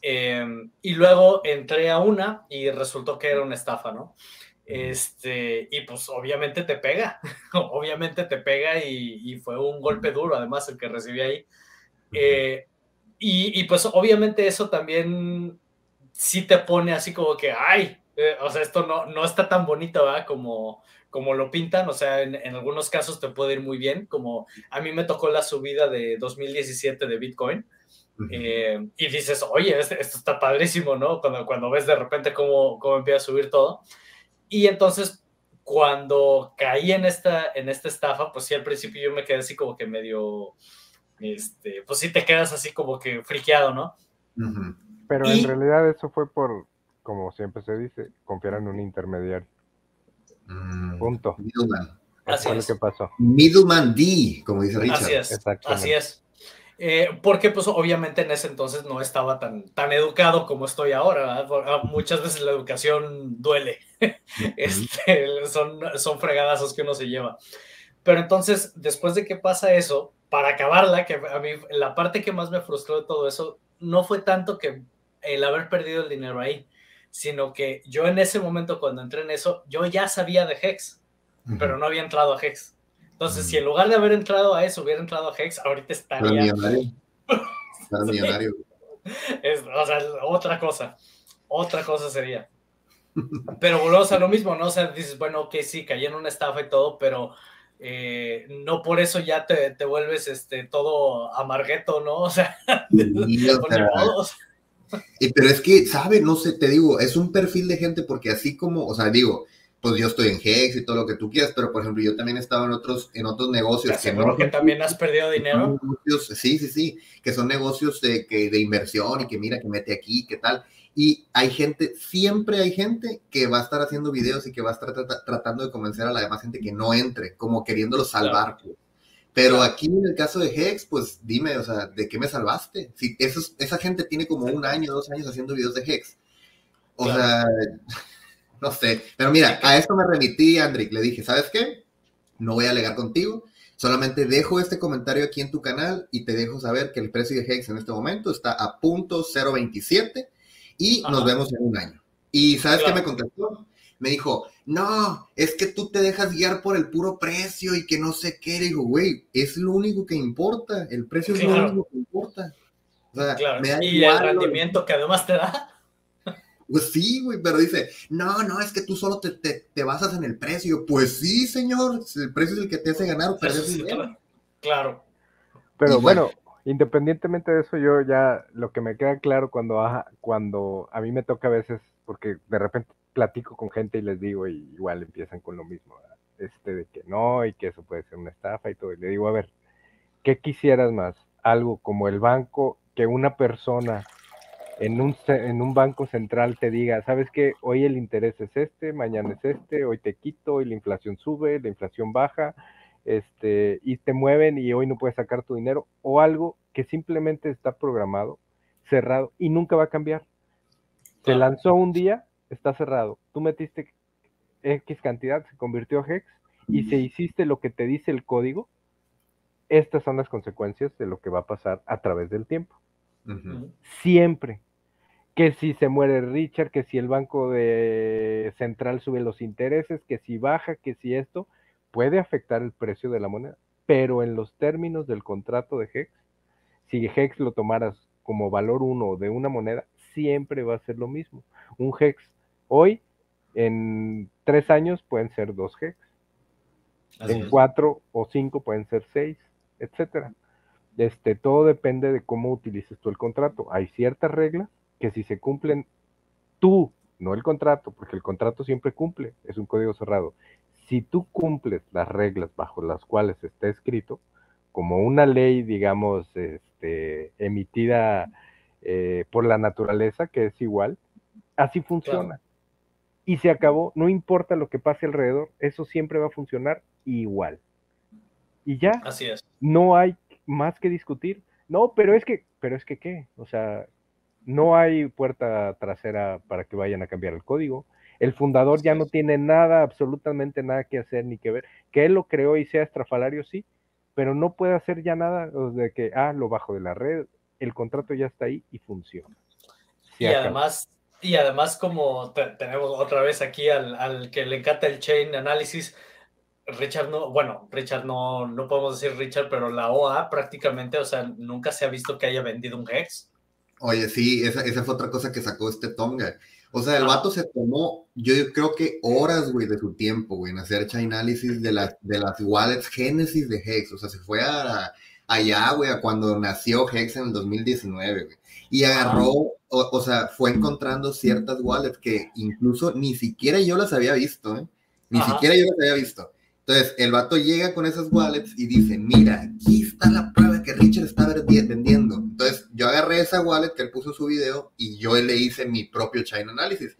Em, y luego entré a una y resultó que era una estafa, ¿no? Este, y pues obviamente te pega, obviamente te pega y, fue un golpe duro además el que recibí ahí. Eh, y, y, pues obviamente eso también sí te pone así como que, ay, eh, o sea, esto no, no está tan bonito, ¿verdad? Como, como lo pintan, o sea, en, en, algunos casos te puede ir muy bien, como a mí me tocó la subida de 2017 de Bitcoin. Eh, y dices, oye, esto, está padrísimo, ¿no? Cuando, cuando ves de repente cómo, cómo empieza a subir todo. Y entonces, cuando caí en esta, en esta estafa, pues sí, al principio yo me quedé así como que medio, este, pues sí te quedas así como que friqueado, ¿no? Pero en realidad eso fue por, como siempre se dice, confiar en un intermediario. Mm, Punto. Middleman. Así es. ¿Qué pasó? Middleman D, como dice Richard. Así es. Así es. Eh, porque pues obviamente en ese entonces no estaba tan, tan educado como estoy ahora. Ah, muchas veces la educación duele. este, son, son fregadazos que uno se lleva. Pero entonces, después de que pasa eso, para acabarla, que a mí la parte que más me frustró de todo eso no fue tanto que el haber perdido el dinero ahí, sino que yo en ese momento cuando entré en eso, yo ya sabía de Hex, pero no había entrado a Hex. Entonces, si en lugar de haber entrado a eso, hubiera entrado a Hex, ahorita estaría... Millonario. millonario. Es, o sea, otra cosa. Otra cosa sería. Pero volvemos a lo mismo, ¿no? O sea, dices, bueno, ok, sí, caí en una estafa y todo, pero eh, no por eso ya te, te, vuelves este, todo amargueto, ¿no? O sea, pero es que, ¿sabe? No sé, te digo, es un perfil de gente porque así como, o sea, digo, pues yo estoy en Hex y todo lo que tú quieras, pero por ejemplo, yo también he estado en otros, en otros negocios. Que, no, que también has perdido dinero? sí, sí, sí, que son negocios de, que, de inversión y que mira, que mete aquí, qué tal. Y hay gente, siempre hay gente que va a estar haciendo videos y que va a estar tratando de convencer a la demás gente que no entre, como queriéndolo salvar. Pues. Pero aquí en el caso de Hex, pues dime, o sea, ¿de qué me salvaste? Si esa gente tiene como un año, dos años haciendo videos de Hex. O sea, no sé. Pero mira, a esto me remití, Andrick. Le dije, ¿sabes qué? No voy a alegar contigo. Solamente dejo este comentario aquí en tu canal y te dejo saber que el precio de Hex en este momento está a punto 0.27 y nos vemos en un año. ¿Y sabes qué me contestó? Me dijo, no, es que tú te dejas guiar por el puro precio y que no sé qué. Le digo, güey, es lo único que importa. El precio es lo único que importa. O sea, me da y el rendimiento que además te da. Pues sí, güey, pero dice, no, no, es que tú solo te, te, basas en el precio. Pues sí, señor, el precio es el que te hace ganar o perder dinero. Claro. Pero bueno, independientemente de eso, yo ya lo que me queda claro cuando, cuando a mí me toca a veces, porque de repente platico con gente y les digo, y igual empiezan con lo mismo, este de que no, y que eso puede ser una estafa y todo. Y le digo, a ver, ¿qué quisieras más? Algo como el banco, que una persona en un, en un banco central te diga, sabes que hoy el interés es este, mañana es este, hoy te quito, y la inflación sube, la inflación baja, este, y te mueven y hoy no puedes sacar tu dinero, o algo que simplemente está programado, cerrado y nunca va a cambiar. Se lanzó un día, está cerrado. Tú metiste X cantidad, se convirtió a Hex y se hiciste lo que te dice el código, estas son las consecuencias de lo que va a pasar a través del tiempo. Siempre. Que si se muere Richard, que si el banco de central sube los intereses, que si baja, que si esto, puede afectar el precio de la moneda. Pero en los términos del contrato de Hex, si Hex lo tomaras como valor uno de una moneda, siempre va a ser lo mismo. Un Hex hoy, en tres años, pueden ser dos Hex. en cuatro o cinco pueden ser seis, etcétera. Este, todo depende de cómo utilices tú el contrato. Hay ciertas reglas que si se cumplen tú, no el contrato, porque el contrato siempre cumple, es un código cerrado. Si tú cumples las reglas bajo las cuales está escrito, como una ley, digamos, este, emitida eh, por la naturaleza, que es igual, así funciona. Y se acabó, no importa lo que pase alrededor, eso siempre va a funcionar igual. Y ya. Así es. No hay más que discutir. No, pero es que, pero es que qué, o sea, no hay puerta trasera para que vayan a cambiar el código. El fundador ya no tiene nada, absolutamente nada que hacer ni que ver. Que él lo creó y sea estrafalario, sí, pero no puede hacer ya nada de que, ah, lo bajo de la red, el contrato ya está ahí y funciona. y además, Y además, como tenemos otra vez aquí al, al, que le encanta el chain análisis, Richard no, bueno, Richard no, no podemos decir Richard, pero la OA prácticamente, o sea, nunca se ha visto que haya vendido un Hex. Oye, sí, esa, esa fue otra cosa que sacó este Tonga. O sea, el vato se tomó, yo creo que horas, güey, de su tiempo, güey, en hacer análisis de, las de las wallets génesis de Hex. O sea, se fue a, allá, güey, a cuando nació Hex en el 2019, güey. Y agarró, o, sea, fue encontrando ciertas wallets que incluso ni siquiera yo las había visto, ¿eh? Ni siquiera yo las había visto. Entonces, el vato llega con esas wallets y dice, mira, aquí está la prueba que Richard está vendiendo. Entonces, yo agarré esa wallet que él puso en su video y yo le hice mi propio chain analysis.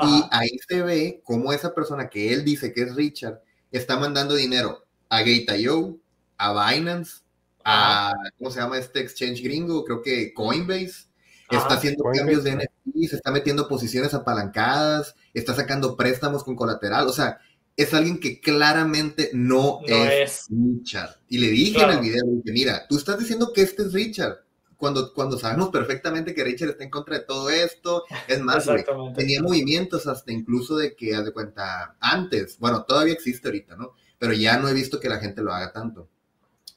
Y ahí se ve cómo esa persona que él dice que es Richard está mandando dinero a Gate.io, a Binance, a, ¿cómo se llama este exchange gringo? Creo que Coinbase. Está haciendo cambios de NFT, se está metiendo posiciones apalancadas, está sacando préstamos con colateral. O sea, es alguien que claramente no, es, Richard. Y le dije en el video, que mira, tú estás diciendo que este es Richard, cuando, cuando sabemos perfectamente que Richard está en contra de todo esto. Es más, tenía movimientos hasta incluso de que, haz de cuenta, antes, bueno, todavía existe ahorita, ¿no? Pero ya no he visto que la gente lo haga tanto.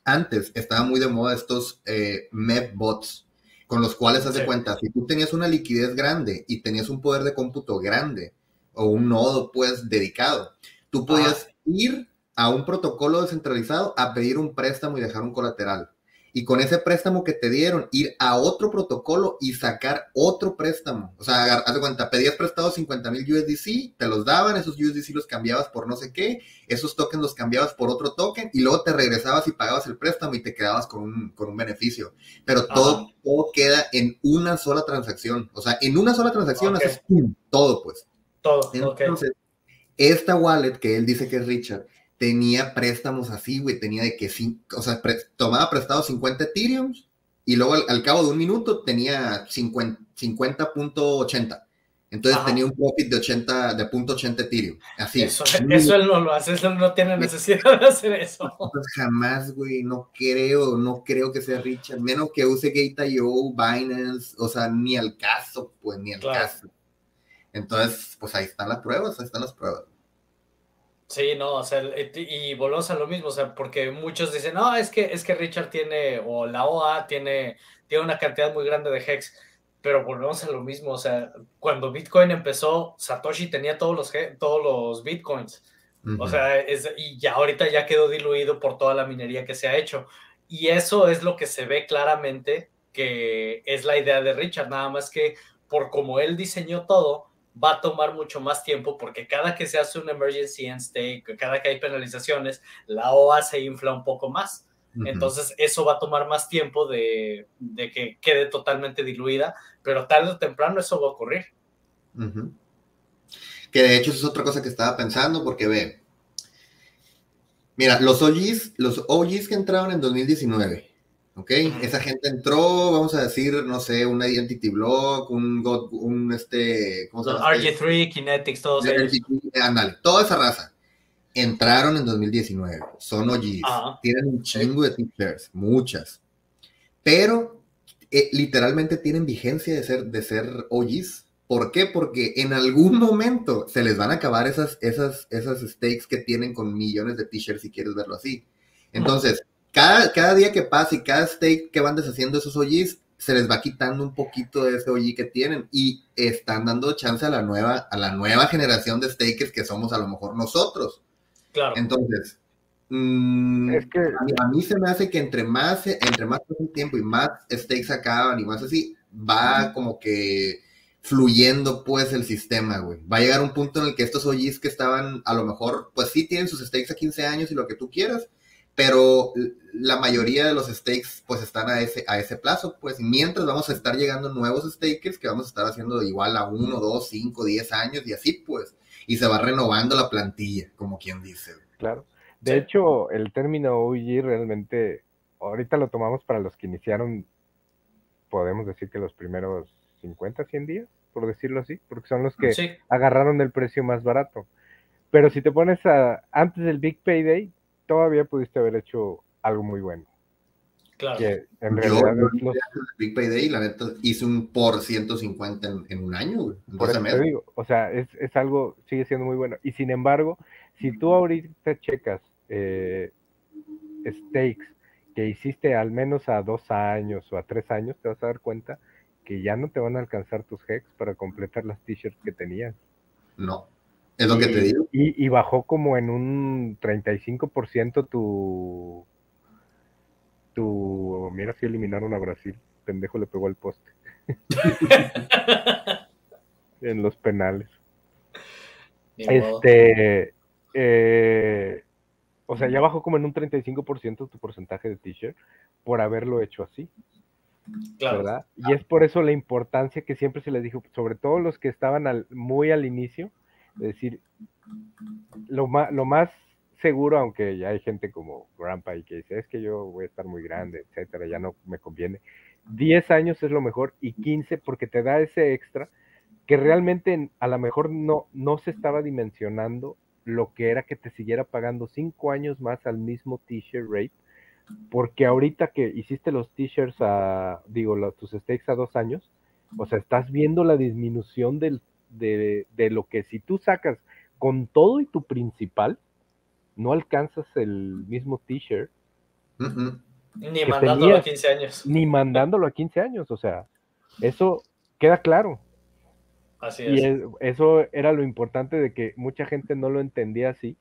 Antes estaba muy de moda estos eh, MEP bots, con los cuales, haz de cuenta, si tú tenías una liquidez grande y tenías un poder de cómputo grande, o un nodo, pues, dedicado, Tú podías ir a un protocolo descentralizado a pedir un préstamo y dejar un colateral. Y con ese préstamo que te dieron, ir a otro protocolo y sacar otro préstamo. O sea, haz de cuenta, pedías prestado 50 mil USDC, te los daban, esos USDC los cambiabas por no sé qué, esos tokens los cambiabas por otro token y luego te regresabas y pagabas el préstamo y te quedabas con un, con un beneficio. Pero todo, todo queda en una sola transacción. O sea, en una sola transacción haces todo, pues. Todo. Entonces, esta wallet que él dice que es Richard, tenía préstamos así, güey, tenía de que, o sea, tomaba prestado 50 Ethereum y luego al, cabo de un minuto tenía 50.80. Entonces tenía un profit de 80, de punto .80 Ethereum. Así. Eso, él no lo hace, él no tiene necesidad de hacer eso. Pues jamás, güey, no creo, no creo que sea Richard, menos que use Gate.io, Binance, o sea, ni al caso, pues, ni al caso. Entonces, pues ahí están las pruebas, ahí están las pruebas. Sí, no, o sea, y volvemos a lo mismo, o sea, porque muchos dicen, no, es que, es que Richard tiene, o la OA tiene, tiene una cantidad muy grande de hex, pero volvemos a lo mismo, o sea, cuando Bitcoin empezó, Satoshi tenía todos los, todos los Bitcoins, o sea, y ya ahorita ya quedó diluido por toda la minería que se ha hecho, y eso es lo que se ve claramente que es la idea de Richard, nada más que por como él diseñó todo, va a tomar mucho más tiempo porque cada que se hace un emergency end stake, cada que hay penalizaciones, la OA se infla un poco más. Entonces eso va a tomar más tiempo de, que quede totalmente diluida, pero tarde o temprano eso va a ocurrir. Que de hecho es otra cosa que estaba pensando porque ve, mira, los OGs, los OGs que entraron en 2019, ¿ok? Esa gente entró, vamos a decir, no sé, un Identity Block, un, un este, ¿cómo se llama? RG3, Kinetics, todos ellos. Ándale, toda esa raza. Entraron en 2019, son OGs, tienen un chingo de t-shirts, muchas, pero eh, literalmente tienen vigencia de ser, de ser OGs. ¿Por qué? Porque en algún momento se les van a acabar esas, esas, esas stakes que tienen con millones de t-shirts, si quieres verlo así. Entonces, cada, día que pasa y cada stake que van deshaciendo esos OGs, se les va quitando un poquito de ese OG que tienen y están dando chance a la nueva, a la nueva generación de stakers que somos a lo mejor nosotros. Claro. Entonces, mm, a, mí, se me hace que entre más, entre más pasa el tiempo y más stakes acaban y más así, va como que fluyendo pues el sistema, güey. Va a llegar un punto en el que estos OGs que estaban, a lo mejor, pues sí tienen sus stakes a 15 años y lo que tú quieras, pero la mayoría de los stakes pues están a ese, a ese plazo, pues mientras vamos a estar llegando nuevos stakers que vamos a estar haciendo igual a uno, dos, cinco, diez años y así pues, y se va renovando la plantilla, como quien dice. Claro. De hecho, el término OG realmente, ahorita lo tomamos para los que iniciaron, podemos decir que los primeros 50, 100 días, por decirlo así, porque son los que agarraron el precio más barato. Pero si te pones a, antes del Big Payday, todavía pudiste haber hecho algo muy bueno. Claro. Que en realidad Yo, los- Big Payday, la neta, hice un por 150 en, en un año, güey. Por 12 eso te digo, o sea, es, es algo, sigue siendo muy bueno. Y sin embargo, si tú ahorita checas eh, stakes que hiciste al menos a dos años o a tres años, te vas a dar cuenta que ya no te van a alcanzar tus hex para completar las t-shirts que tenías. No. Es lo que te Y- digo. Y, y bajó como en un 35% tu, tu... Mira si eliminaron a Brasil. Pendejo le pegó al poste. en los penales. Este, eh, o sea, ya bajó como en un 35% tu porcentaje de t-shirt por haberlo hecho así, claro. ¿verdad? Y es por eso la importancia que siempre se les dijo, sobre todo los que estaban al- muy al inicio, de decir, lo más, seguro, aunque ya hay gente como Grandpa y que dice, es que yo voy a estar muy grande, etcétera, ya no me conviene. 10 años es lo mejor y 15 porque te da ese extra que realmente en- a lo mejor no, no se estaba dimensionando lo que era que te siguiera pagando 5 años más al mismo t-shirt rate, porque ahorita que hiciste los t-shirts a, digo, los- tus stakes a dos años, o sea, estás viendo la disminución del, de, de lo que si tú sacas con todo y tu principal, no alcanzas el mismo t-shirt. Ni mandándolo a tenías. 15 años. ni mandándolo a 15 años, o sea, eso queda claro. Así Y es. es- eso era lo importante de que mucha gente no lo entendía así,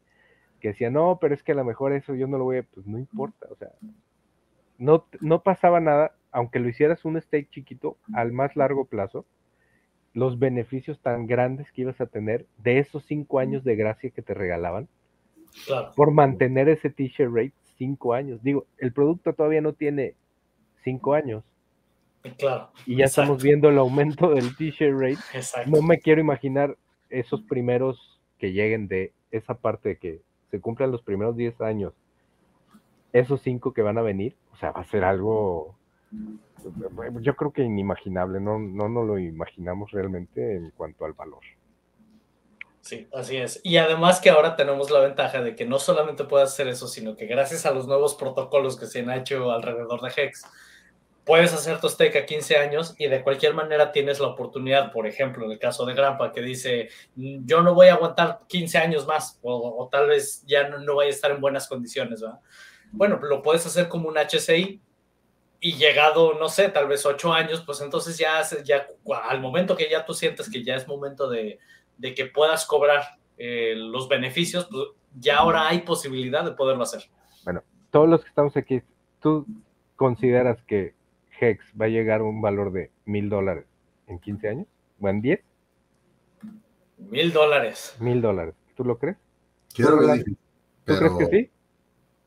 que decía, no, pero es que a lo mejor eso yo no lo voy a, pues no importa, o sea, no, no pasaba nada, aunque lo hicieras un stake chiquito, al más largo plazo, los beneficios tan grandes que ibas a tener de esos cinco años de gracia que te regalaban Claro. por mantener ese t-shirt rate cinco años. Digo, el producto todavía no tiene cinco años Claro. y ya Exacto. estamos viendo el aumento del t-shirt rate Exacto. no me quiero imaginar esos primeros que lleguen de esa parte de que se cumplan los primeros 10 años, esos 5 que van a venir, o sea, va a ser algo, yo creo que inimaginable, no, no nos lo imaginamos realmente en cuanto al valor. Sí, así es. Y además que ahora tenemos la ventaja de que no solamente puedes hacer eso, sino que gracias a los nuevos protocolos que se han hecho alrededor de Hex, puedes hacer tu stake a 15 años y de cualquier manera tienes la oportunidad, por ejemplo, en el caso de Grampa, que dice, "Mm, yo no voy a aguantar 15 años más o, o tal vez ya no, no vaya a estar en buenas condiciones, ¿verdad? Bueno, lo puedes hacer como un HCI y llegado, no sé, tal vez 8 años, pues entonces ya, ya al momento que ya tú sientes que ya es momento de, de que puedas cobrar eh, los beneficios, pues ya ahora hay posibilidad de poderlo hacer. Todos los que estamos aquí, ¿tú consideras que Hex va a llegar a un valor de mil dólares en 15 años? ¿O en 10? Mil dólares. Mil dólares. ¿Tú lo crees? Yo lo. ¿Tú Pero crees que sí?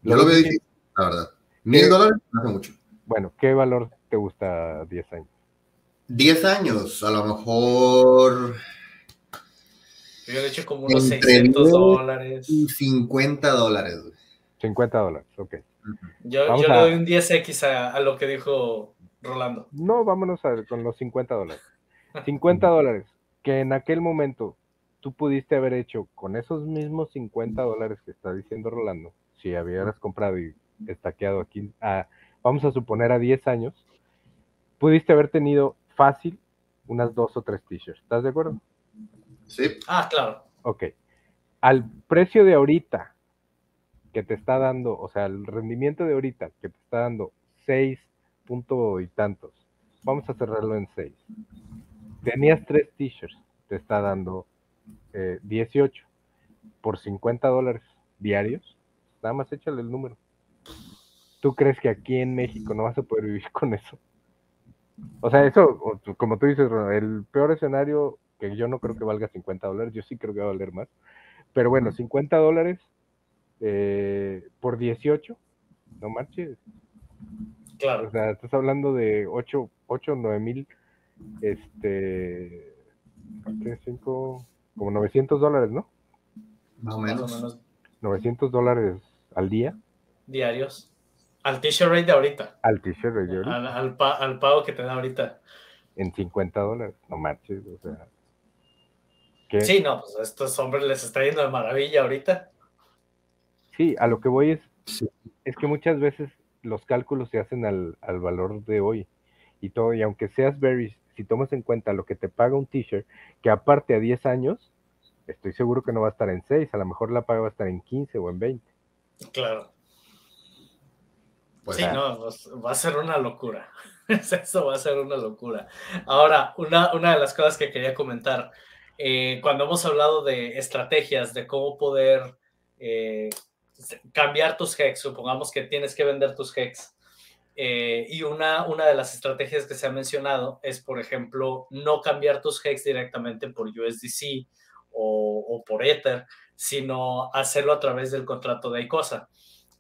Yo lo veo difícil, la verdad. Mil dólares no hace mucho. Bueno, ¿qué valor te gusta a 10 años? Diez años, a lo mejor Yo he hecho como unos Entre 600 diez dólares. 50 dólares. güey. 50 dólares, ok. Yo, yo le a- doy un 10X a, a lo que dijo Rolando. No, vámonos a- con los 50 dólares. 50 dólares, que en aquel momento tú pudiste haber hecho con esos mismos 50 dólares que está diciendo Rolando, si hubieras comprado y estaqueado aquí, a, vamos a suponer a 10 años, pudiste haber tenido fácil unas dos o tres t-shirts. ¿Estás de acuerdo? Sí, Ah, claro. Ok. Al precio de ahorita que te está dando, o sea, el rendimiento de ahorita que te está dando 6 punto y tantos, vamos a cerrarlo en 6. Tenías tres t-shirts, te está dando eh, 18 por 50 dólares diarios. Nada más échale el número. ¿Tú crees que aquí en México no vas a poder vivir con eso? O sea, eso, o como tú dices, Ronald, el peor escenario, que yo no creo que valga 50 dólares, yo sí creo que va a valer más. Pero bueno, 50 dólares eh, por 18, no marches. O Claro. sea, estás hablando de 8, 8 9 mil, este, 3, 5, como 900 dólares, ¿no? más o o menos 900 dólares al día diarios. Al t-shirt rate de ahorita. al t-shirt de Jordi Al, al pa- al pago que te da ahorita. en 50 dólares, no marches, o sea. Sí, no, pues a estos hombres les está yendo de maravilla ahorita. Sí, a lo que voy es, Sí. es que muchas veces los cálculos se hacen al, al valor de hoy y todo, y aunque seas very, si tomas en cuenta lo que te paga un t-shirt, que aparte a 10 años, estoy seguro que no va a estar en 6, a lo mejor la paga va a estar en 15 o en 20. Claro. Pues sí, no, pues, va a ser una locura. Eso va a ser una locura. Ahora, una, una de las cosas que quería comentar, eh, cuando hemos hablado de estrategias, de cómo poder eh, cambiar tus hex, supongamos que tienes que vender tus hex, eh, y una, una de las estrategias que se ha mencionado es, por ejemplo, no cambiar tus hex directamente por USDC o, o por Ether, sino hacerlo a través del contrato de ICOSA,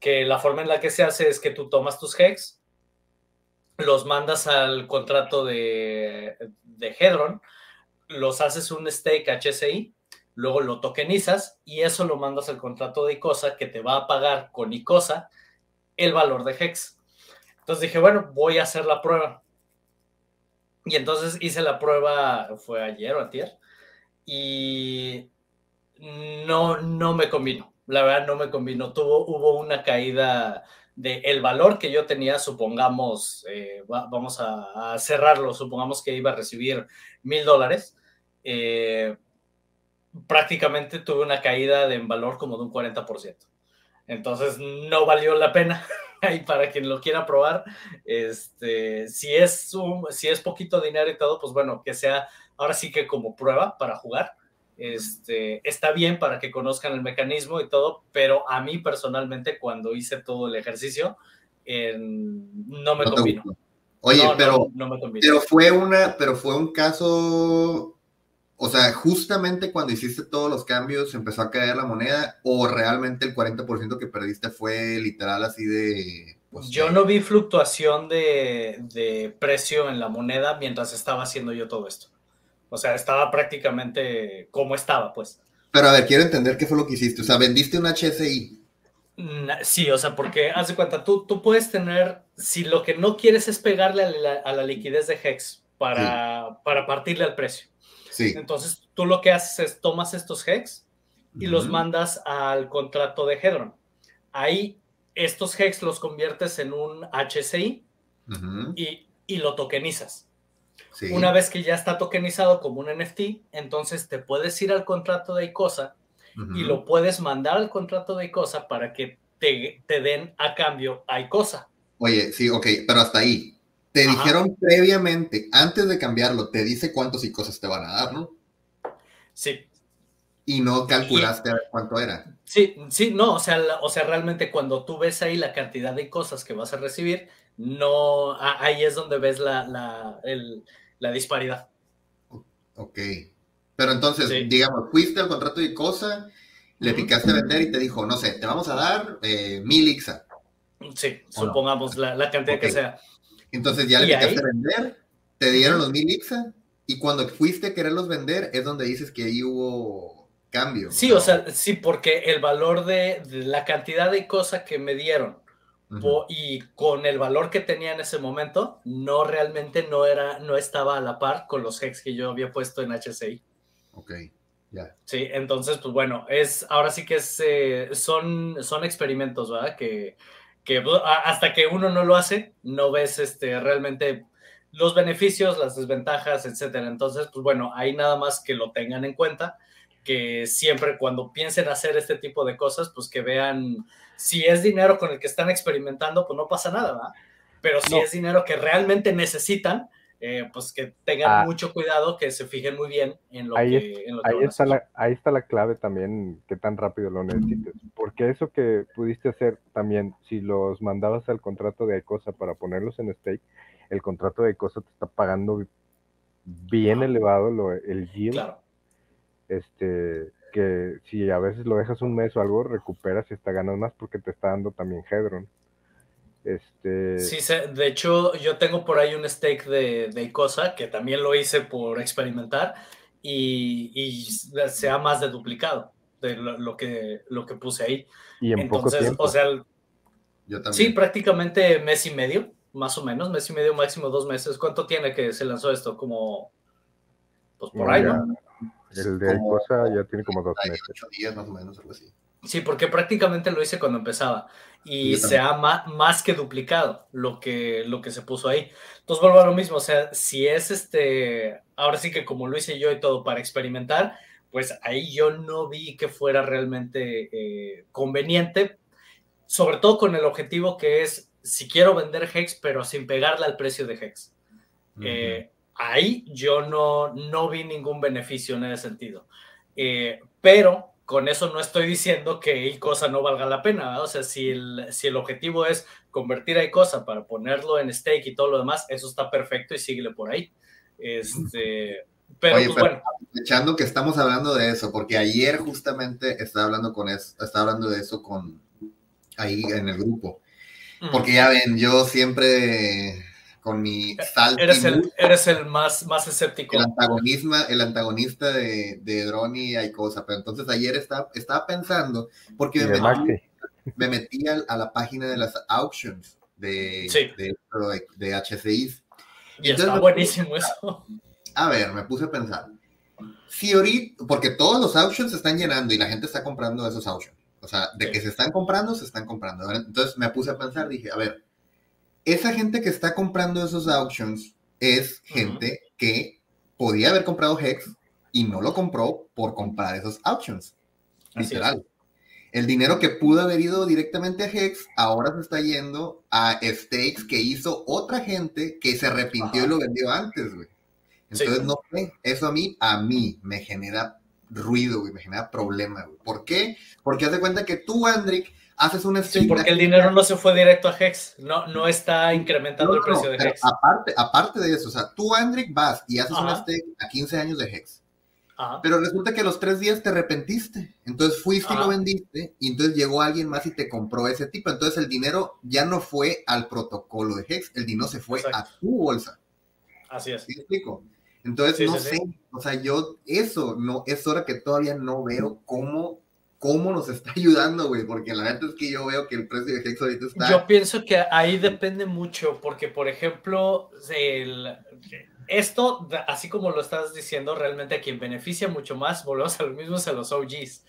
que la forma en la que se hace es que tú tomas tus hex, los mandas al contrato de, Hedron, los haces un stake HSI, luego lo tokenizas y eso lo mandas al contrato de ICOSA que te va a pagar con ICOSA el valor de Hex. Entonces dije, bueno, voy a hacer la prueba. Y entonces hice la prueba, fue ayer o ayer, y no, no me combinó. La verdad no me combinó. Tuvo, hubo una caída del el valor que yo tenía, supongamos, eh, vamos a, cerrarlo, supongamos que iba a recibir mil dólares, eh, prácticamente tuve una caída de en valor como de un 40%. Entonces no valió la pena. y para quien lo quiera probar, este, si es un, si es poquito dinero y todo, pues bueno, que sea ahora sí que como prueba para jugar. Este, está bien para que conozcan el mecanismo y todo, pero a mí personalmente cuando hice todo el ejercicio no me combinó. Oye, pero, pero fue una, pero fue un caso o sea, justamente cuando hiciste todos los cambios empezó a caer la moneda o realmente el 40% que perdiste fue literal así de... Pues, yo no vi fluctuación de, precio en la moneda mientras estaba haciendo yo todo esto. O sea, estaba prácticamente como estaba, pues. Pero a ver, quiero entender qué fue lo que hiciste. O sea, vendiste un HSI. Sí, o sea, porque haz de cuenta, tú, tú puedes tener, si lo que no quieres es pegarle a la, liquidez de Hex para, para partirle al precio entonces, tú lo que haces es tomas estos hex y los mandas al contrato de Hedron. Ahí, estos hex los conviertes en un HCI y, lo tokenizas. Una vez que ya está tokenizado como un NFT, entonces te puedes ir al contrato de ICOSA y lo puedes mandar al contrato de ICOSA para que te, te den a cambio a ICOSA. Oye, sí, ok, pero hasta ahí. Te dijeron previamente, antes de cambiarlo, te dice cuántos y cosas te van a dar, ¿no? Sí. Y no calculaste cuánto era. Sí, sí, no, o sea, o sea, realmente cuando tú ves ahí la cantidad de cosas que vas a recibir, no, ahí es donde ves la, la, disparidad. Ok. Pero entonces, digamos, fuiste al contrato de cosa, le picaste a vender y te dijo, no sé, te vamos a dar eh, mil IXA. Sí, supongamos la, cantidad que sea. Entonces ya le picaste a vender, te dieron los mil IXA, y cuando fuiste a quererlos vender es donde dices que ahí hubo cambio. Sí, o sea, sí, porque el valor de, la cantidad de cosas que me dieron y con el valor que tenía en ese momento, no realmente no era, no estaba a la par con los hex que yo había puesto en HCI. Ok, ya. Sí, entonces, pues bueno, es, ahora sí que es, eh, son, son experimentos, ¿verdad? Que, que pues, hasta que uno no lo hace, no ves este, realmente los beneficios, las desventajas, etcétera. Entonces, pues bueno, ahí nada más que lo tengan en cuenta, que siempre cuando piensen hacer este tipo de cosas, pues que vean si es dinero con el que están experimentando, pues no pasa nada, ¿verdad? Pero si es dinero que realmente necesitan, eh, pues que tengan ah. mucho cuidado, que se fijen muy bien en lo que, ahí está la, Ahí está la clave también, que tan rápido lo necesites. Porque eso que pudiste hacer también, si los mandabas al contrato de ICOSA para ponerlos en stake, el contrato de ICOSA te está pagando bien elevado lo, el yield. Claro. Este, que si a veces lo dejas un mes o algo, recuperas y hasta ganas más porque te está dando también Hedron. Este... Sí, de hecho yo tengo por ahí un stake de, de Icosa que también lo hice por experimentar y, y sea más de duplicado de lo, que, lo que puse ahí. Y en Entonces, poco tiempo. o sea, sí, prácticamente mes y medio, más o menos, mes y medio, máximo dos meses. ¿Cuánto tiene que se lanzó esto? Como, pues por ahí, ¿no? El de Icosa ya tiene como dos meses. días más o menos, algo así. Sí, porque prácticamente lo hice cuando empezaba y se ha más que duplicado lo que, lo que se puso ahí. Entonces vuelvo a lo mismo, o sea, si es este, ahora sí que como lo hice yo y todo para experimentar, pues ahí yo no vi que fuera realmente eh, conveniente, sobre todo con el objetivo que es, si quiero vender Hex, pero sin pegarle al precio de Hex. Eh, ahí yo no, no vi ningún beneficio en ese sentido. Eh, pero con eso no estoy diciendo que ICOSA no valga la pena, o sea, si el, si el objetivo es convertir a ICOSA para ponerlo en stake y todo lo demás, eso está perfecto y síguele por ahí. Este, pero, pues, bueno. Echando que estamos hablando de eso, porque ayer justamente estaba hablando con eso, estaba hablando de eso con ahí en el grupo. Porque ya ven, yo siempre con mi salto. Eres el, eres el más, más escéptico. El, antagonista, el antagonista de, de Droni y hay cosa. Pero entonces ayer estaba, estaba pensando, porque me metí, me metí, a, la página de las auctions de, de, de, HCIs. Y está buenísimo eso. A ver, me puse a pensar. Si ahorita, porque todos los auctions se están llenando y la gente está comprando esos auctions. O sea, de que se están comprando, se están comprando. Entonces me puse a pensar, dije, a ver, esa gente que está comprando esos auctions es gente que podía haber comprado Hex y no lo compró por comprar esos auctions. Literal. El dinero que pudo haber ido directamente a Hex ahora se está yendo a stakes que hizo otra gente que se arrepintió y lo vendió antes, güey. Entonces, no sé, eso a mí, a mí me genera ruido, güey, me genera problema, güey. ¿Por qué? Porque haz de cuenta que tú, Andrick, haces un stake. Sí, porque el dinero no se fue directo a Hex, no, no está incrementando el precio de Hex. Aparte, aparte de eso, o sea, tú, Andrick, vas y haces un stake a 15 años de Hex. Pero resulta que los tres días te arrepentiste. Entonces fuiste y lo vendiste. Y entonces llegó alguien más y te compró ese tipo. Entonces el dinero ya no fue al protocolo de Hex. El dinero se fue a tu bolsa. Así es. ¿Sí explico? Entonces no sé. O sea, yo eso no es hora que todavía no veo cómo cómo nos está ayudando, güey, porque la verdad es que yo veo que el precio de Hex ahorita está... Yo pienso que ahí depende mucho, porque por ejemplo, el, esto, así como lo estás diciendo, realmente a quien beneficia mucho más, volvemos a lo mismo a los OGs.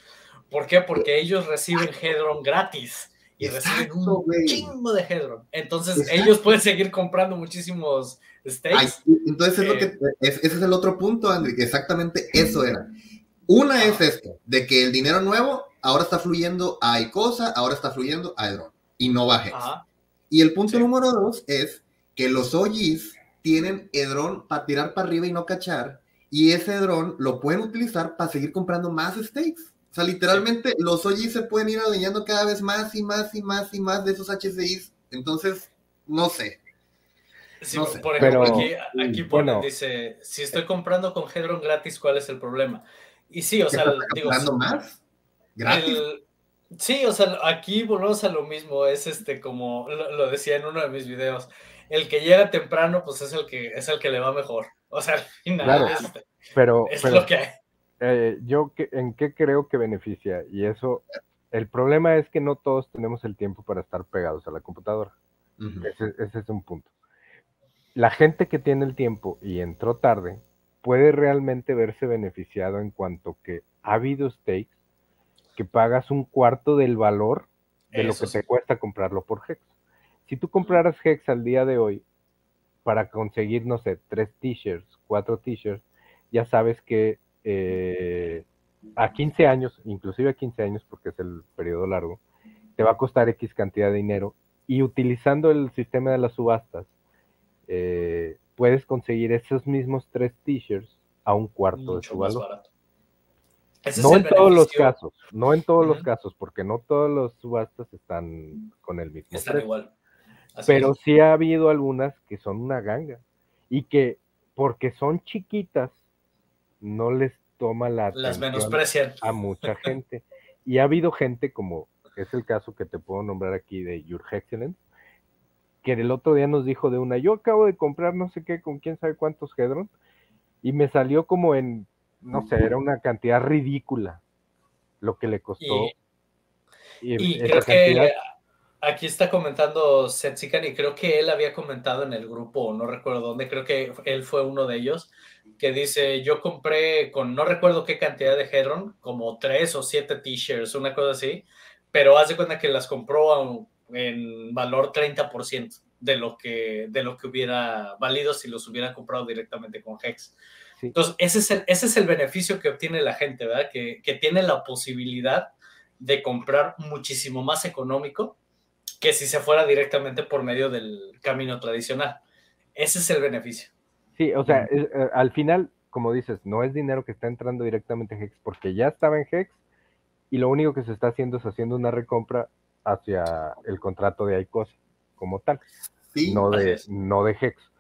¿Por qué? Porque ellos reciben Hedron gratis y reciben un chingo de Hedron. Entonces ellos pueden seguir comprando muchísimos stakes. entonces es lo que, eh, ese es el otro punto, André, que exactamente eso era. Una es esto, de que el dinero nuevo ahora está fluyendo a Icosa, ahora está fluyendo a Hedron y no bajes. Y el punto número dos es que los OGs tienen Hedron para tirar para arriba y no cachar, y ese Hedron lo pueden utilizar para seguir comprando más stakes. O sea, literalmente los OGs se pueden ir adueñando cada vez más y más y más y más de esos HCIs. Entonces, no sé. no sé. Por ejemplo, aquí, aquí dice, si estoy comprando con Hedron gratis, ¿cuál es el problema? Y sí, o sea, digo... más? ¿Gratis? sí, o sea, aquí volvemos a lo mismo, es este, como lo, decía en uno de mis videos, el que llega temprano, pues es el que, es el que le va mejor. O sea, al claro, pero, es lo que. Eh, yo en qué creo que beneficia, y eso, el problema es que no todos tenemos el tiempo para estar pegados a la computadora. ese, ese es un punto. La gente que tiene el tiempo y entró tarde, puede realmente verse beneficiado en cuanto que ha habido stakes que pagas un cuarto del valor de lo que te cuesta comprarlo por Hex. Si tú compraras Hex al día de hoy para conseguir, no sé, tres t-shirts, cuatro t-shirts, ya sabes que eh, a 15 años, inclusive a 15 años, porque es el periodo largo, te va a costar X cantidad de dinero y utilizando el sistema de las subastas, eh, puedes conseguir esos mismos tres t-shirts a un cuarto de su valor. No en todos los casos, no en todos los casos, porque no todos los subastas están con el mismo están igual. pero sí ha habido algunas que son una ganga y que porque son chiquitas no les toma la las menosprecian. a mucha gente. Y ha habido gente como es el caso que te puedo nombrar aquí de Your Excellence que el otro día nos dijo de una, yo acabo de comprar no sé qué con quién sabe cuántos Hedron y me salió como en, no sé, era una cantidad ridícula lo que le costó. Y, creo que aquí está comentando Setsikan y creo que él había comentado en el grupo, no recuerdo dónde, creo que él fue uno de ellos, que dice, yo compré con no recuerdo qué cantidad de Hedron, como tres o siete t-shirts, una cosa así, pero hace cuenta que las compró en valor 30% de lo, que, de lo que hubiera valido si los hubiera comprado directamente con Hex. Entonces, ese es, el, ese es el beneficio que obtiene la gente, ¿verdad? Que, que tiene la posibilidad de comprar muchísimo más económico que si se fuera directamente por medio del camino tradicional. Ese es el beneficio. Sí, o sea, eh, al final, como dices, no es dinero que está entrando directamente en Hex porque ya estaba en Hex y lo único que se está haciendo es haciendo una recompra hacia el contrato de ICOS como tal, no, de, no de Hex.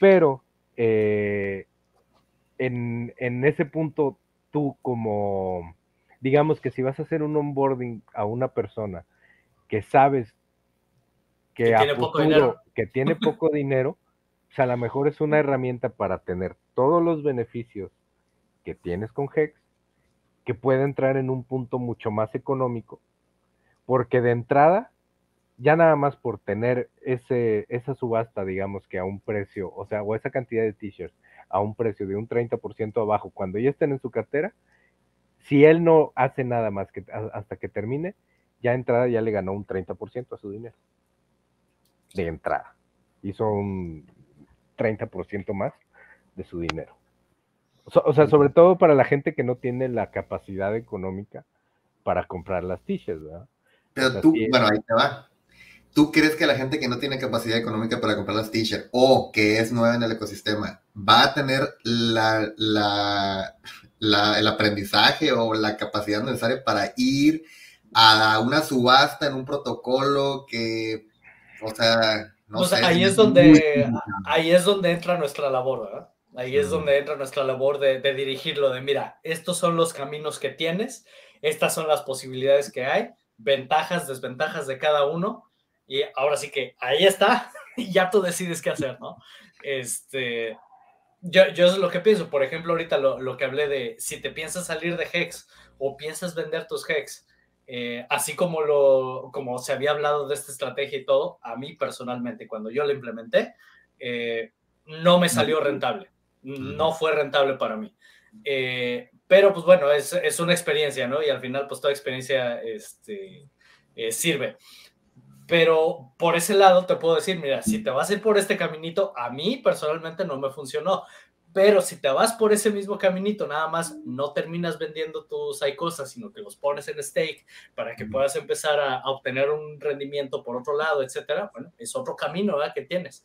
Pero eh, en, en ese punto, tú como, digamos que si vas a hacer un onboarding a una persona que sabes que, a tiene poco dinero. que tiene poco dinero, o sea, a lo mejor es una herramienta para tener todos los beneficios que tienes con Hex que puede entrar en un punto mucho más económico, porque de entrada, ya nada más por tener ese, esa subasta, digamos que a un precio, o sea, o esa cantidad de t-shirts a un precio de un 30% abajo, cuando ya estén en su cartera, si él no hace nada más que hasta que termine, ya de entrada ya le ganó un 30% a su dinero. De entrada. Hizo un 30% más de su dinero. O sea, sobre todo para la gente que no tiene la capacidad económica para comprar las t-shirts, ¿verdad? Pero tú, bueno, ahí te va. ¿Tú crees que la gente que no tiene capacidad económica para comprar las t-shirts o que es nueva en el ecosistema va a tener la, la, el aprendizaje o la capacidad necesaria para ir a una subasta en un protocolo que, o sea, no sé, ahí es donde ahí es donde entra nuestra labor, ¿verdad? Ahí es donde entra nuestra labor de, dirigirlo, de mira, estos son los caminos que tienes, estas son las posibilidades que hay, ventajas, desventajas de cada uno, y ahora sí que ahí está, y ya tú decides qué hacer, ¿no? Este, yo, yo es lo que pienso, por ejemplo, ahorita lo, que hablé de si te piensas salir de Hex o piensas vender tus Hex, eh, así como, lo, como se había hablado de esta estrategia y todo, a mí personalmente, cuando yo lo implementé, eh, no me salió rentable. No fue rentable para mí. Eh, pero pues bueno, es, es, una experiencia, ¿no? Y al final pues toda experiencia este, eh, sirve. Pero por ese lado te puedo decir, mira, si te vas a ir por este caminito, a mí personalmente no me funcionó. Pero si te vas por ese mismo caminito, nada más no terminas vendiendo tus hay cosas, sino que los pones en stake para que puedas empezar a, obtener un rendimiento por otro lado, etcétera. Bueno, es otro camino ¿verdad? que tienes.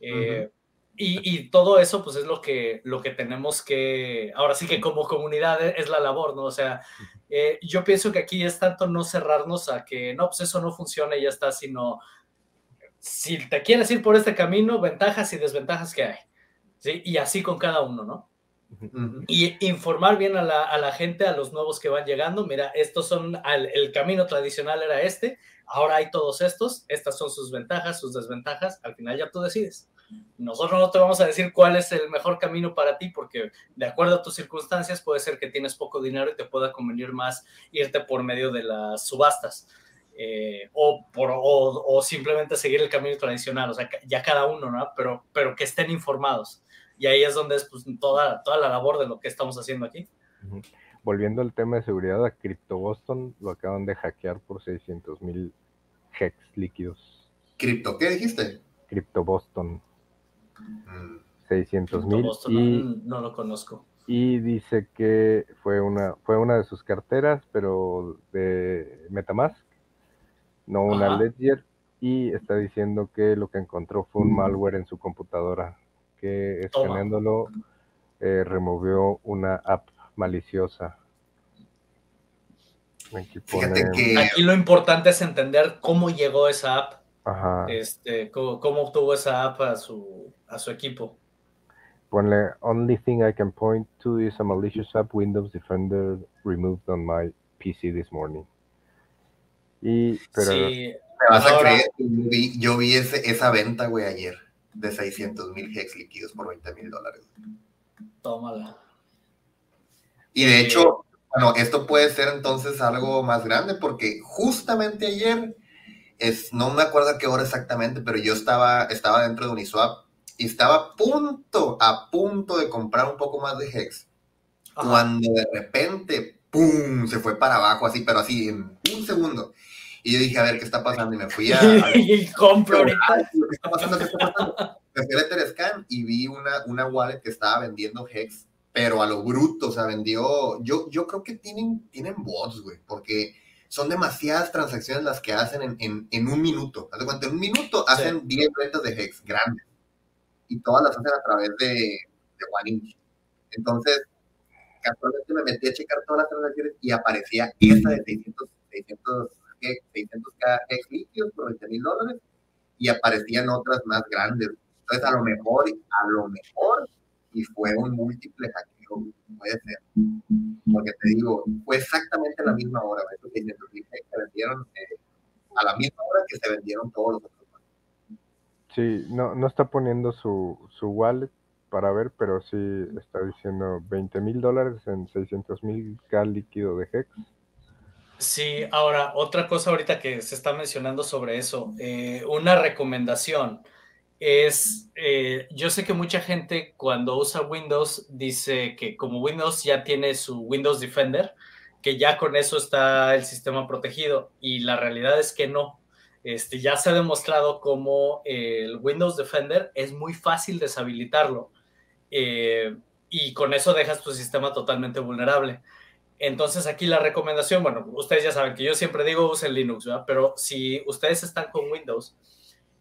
Eh, y, todo eso, pues es lo que, lo que tenemos que, ahora sí que como comunidad es la labor, ¿no? O sea, eh, yo pienso que aquí es tanto no cerrarnos a que, no, pues eso no funciona y ya está, sino si te quieres ir por este camino, ventajas y desventajas que hay, ¿sí? Y así con cada uno, ¿no? Y informar bien a la, a la, gente, a los nuevos que van llegando, mira, estos son, el camino tradicional era este, ahora hay todos estos, estas son sus ventajas, sus desventajas, al final ya tú decides. Nosotros no te vamos a decir cuál es el mejor camino para ti, porque de acuerdo a tus circunstancias puede ser que tienes poco dinero y te pueda convenir más irte por medio de las subastas. Eh, o, por, o, simplemente seguir el camino tradicional, o sea, ya cada uno, ¿no? Pero, pero que estén informados. Y ahí es donde es pues, toda, toda la labor de lo que estamos haciendo aquí. Volviendo al tema de seguridad, a Crypto Boston lo acaban de hackear por 600 mil hex líquidos. ¿Crypto qué dijiste? Crypto Boston. 600 mil. Y, no, lo conozco. Y dice que fue una, fue una de sus carteras, pero de Metamask, no una Ledger. Y está diciendo que lo que encontró fue un malware en su computadora, que escaneándolo eh, removió una app maliciosa. Aquí lo importante es entender cómo llegó esa app. Este, cómo, obtuvo esa app a su, a su equipo. Ponle, only thing I can point to is a malicious app Windows Defender removed on my PC this morning. Y, pero... Sí, me vas a creer, yo vi, yo vi ese, esa venta, güey, ayer, de 600 mil hex líquidos por 20 mil dólares. Tómala. Y de hecho, bueno, esto puede ser entonces algo más grande porque justamente ayer es, no me acuerdo a qué hora exactamente, pero yo estaba, estaba dentro de Uniswap y estaba a punto, a punto de comprar un poco más de Hex. Cuando de repente, ¡pum! se fue para abajo así, pero así en un segundo. Y yo dije, a ver, ¿qué está pasando? Y me fui a... y compro. ¿Qué está pasando? ¿Qué está pasando? Me fui a Etherscan y vi una, una wallet que estaba vendiendo Hex, pero a lo bruto, o sea, vendió... Yo, yo creo que tienen, tienen bots, güey, porque son demasiadas transacciones las que hacen en, en, en un minuto. Haz de cuenta, en un minuto hacen 10 ventas de Hex grandes. Y todas las hacen a través de, de OneInch. Entonces, casualmente me metí a checar todas las transacciones y aparecía esta de 600, 600 600k líquidos por 20 mil dólares y aparecían otras más grandes. Entonces, a lo mejor, a lo mejor, y fue un múltiple hackeo, puede ser. Porque te digo, fue exactamente a la misma hora, esos 600 mil se vendieron eh, a la misma hora que se vendieron todos los otros. Sí, no, no está poniendo su, su wallet para ver, pero sí está diciendo 20 mil dólares en 600 mil K líquido de Hex Sí, ahora, otra cosa ahorita que se está mencionando sobre eso, eh, una recomendación es, eh, yo sé que mucha gente cuando usa Windows dice que como Windows ya tiene su Windows Defender, que ya con eso está el sistema protegido y la realidad es que no. Este, ya se ha demostrado como el Windows Defender es muy fácil deshabilitarlo eh, y con eso dejas tu sistema totalmente vulnerable. Entonces aquí la recomendación, bueno, ustedes ya saben que yo siempre digo usen Linux. Pero si ustedes están con Windows,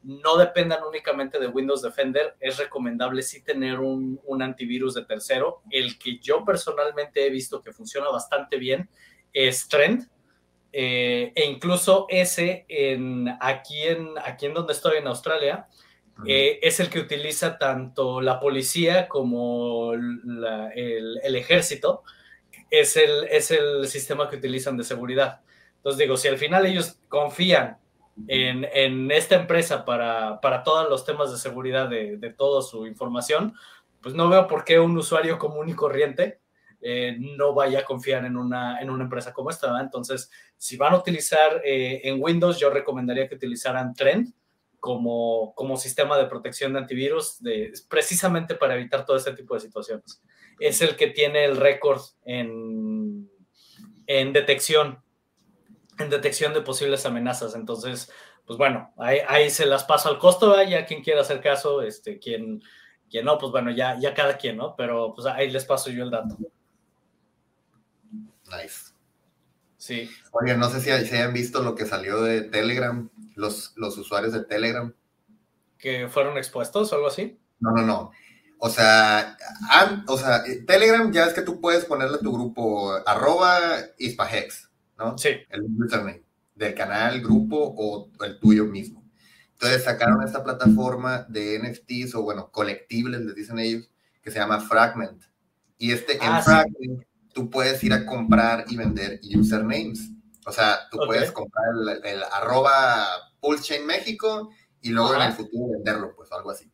no dependan únicamente de Windows Defender, es recomendable sí tener un, antivirus de tercero. El que yo personalmente he visto que funciona bastante bien es Trend. Eh, e incluso ese en, aquí, en, aquí en donde estoy en Australia, eh, es el que utiliza tanto la policía como el, el ejército es el, es el sistema que utilizan de seguridad. Entonces digo, si al final ellos confían en, esta empresa para, para, todos los temas de seguridad de, de toda su información, pues no veo por qué un usuario común y corriente eh, no vaya a confiar en una, en una empresa como esta. Entonces, si van a utilizar eh, en Windows, yo recomendaría que utilizaran Trend como, como sistema de protección de antivirus, de, precisamente para evitar todo este tipo de situaciones es el que tiene el récord en, en detección, en detección de posibles amenazas. Entonces, pues bueno, ahí, se las paso al costo, ya quien quiera hacer caso, este, quien, quien no, pues bueno, ya, ya cada quien, ¿no? Pero pues ahí les paso yo el dato. Nice. Sí. Oye, no sé si, hayan visto lo que salió de Telegram, los, los usuarios de Telegram. ¿Que fueron expuestos o algo así? No, no, no. O sea, o sea, eh, Telegram ya es que tú puedes ponerle a tu grupo arroba ispahex, ¿no? Sí. El username del canal, grupo o el tuyo mismo. Entonces sacaron esta plataforma de NFTs o bueno, colectibles, les dicen ellos, que se llama Fragment. Y este, en ah, Fragment, tú puedes ir a comprar y vender usernames. O sea, tú puedes comprar el, arroba Pulse México y luego en el futuro venderlo, pues algo así.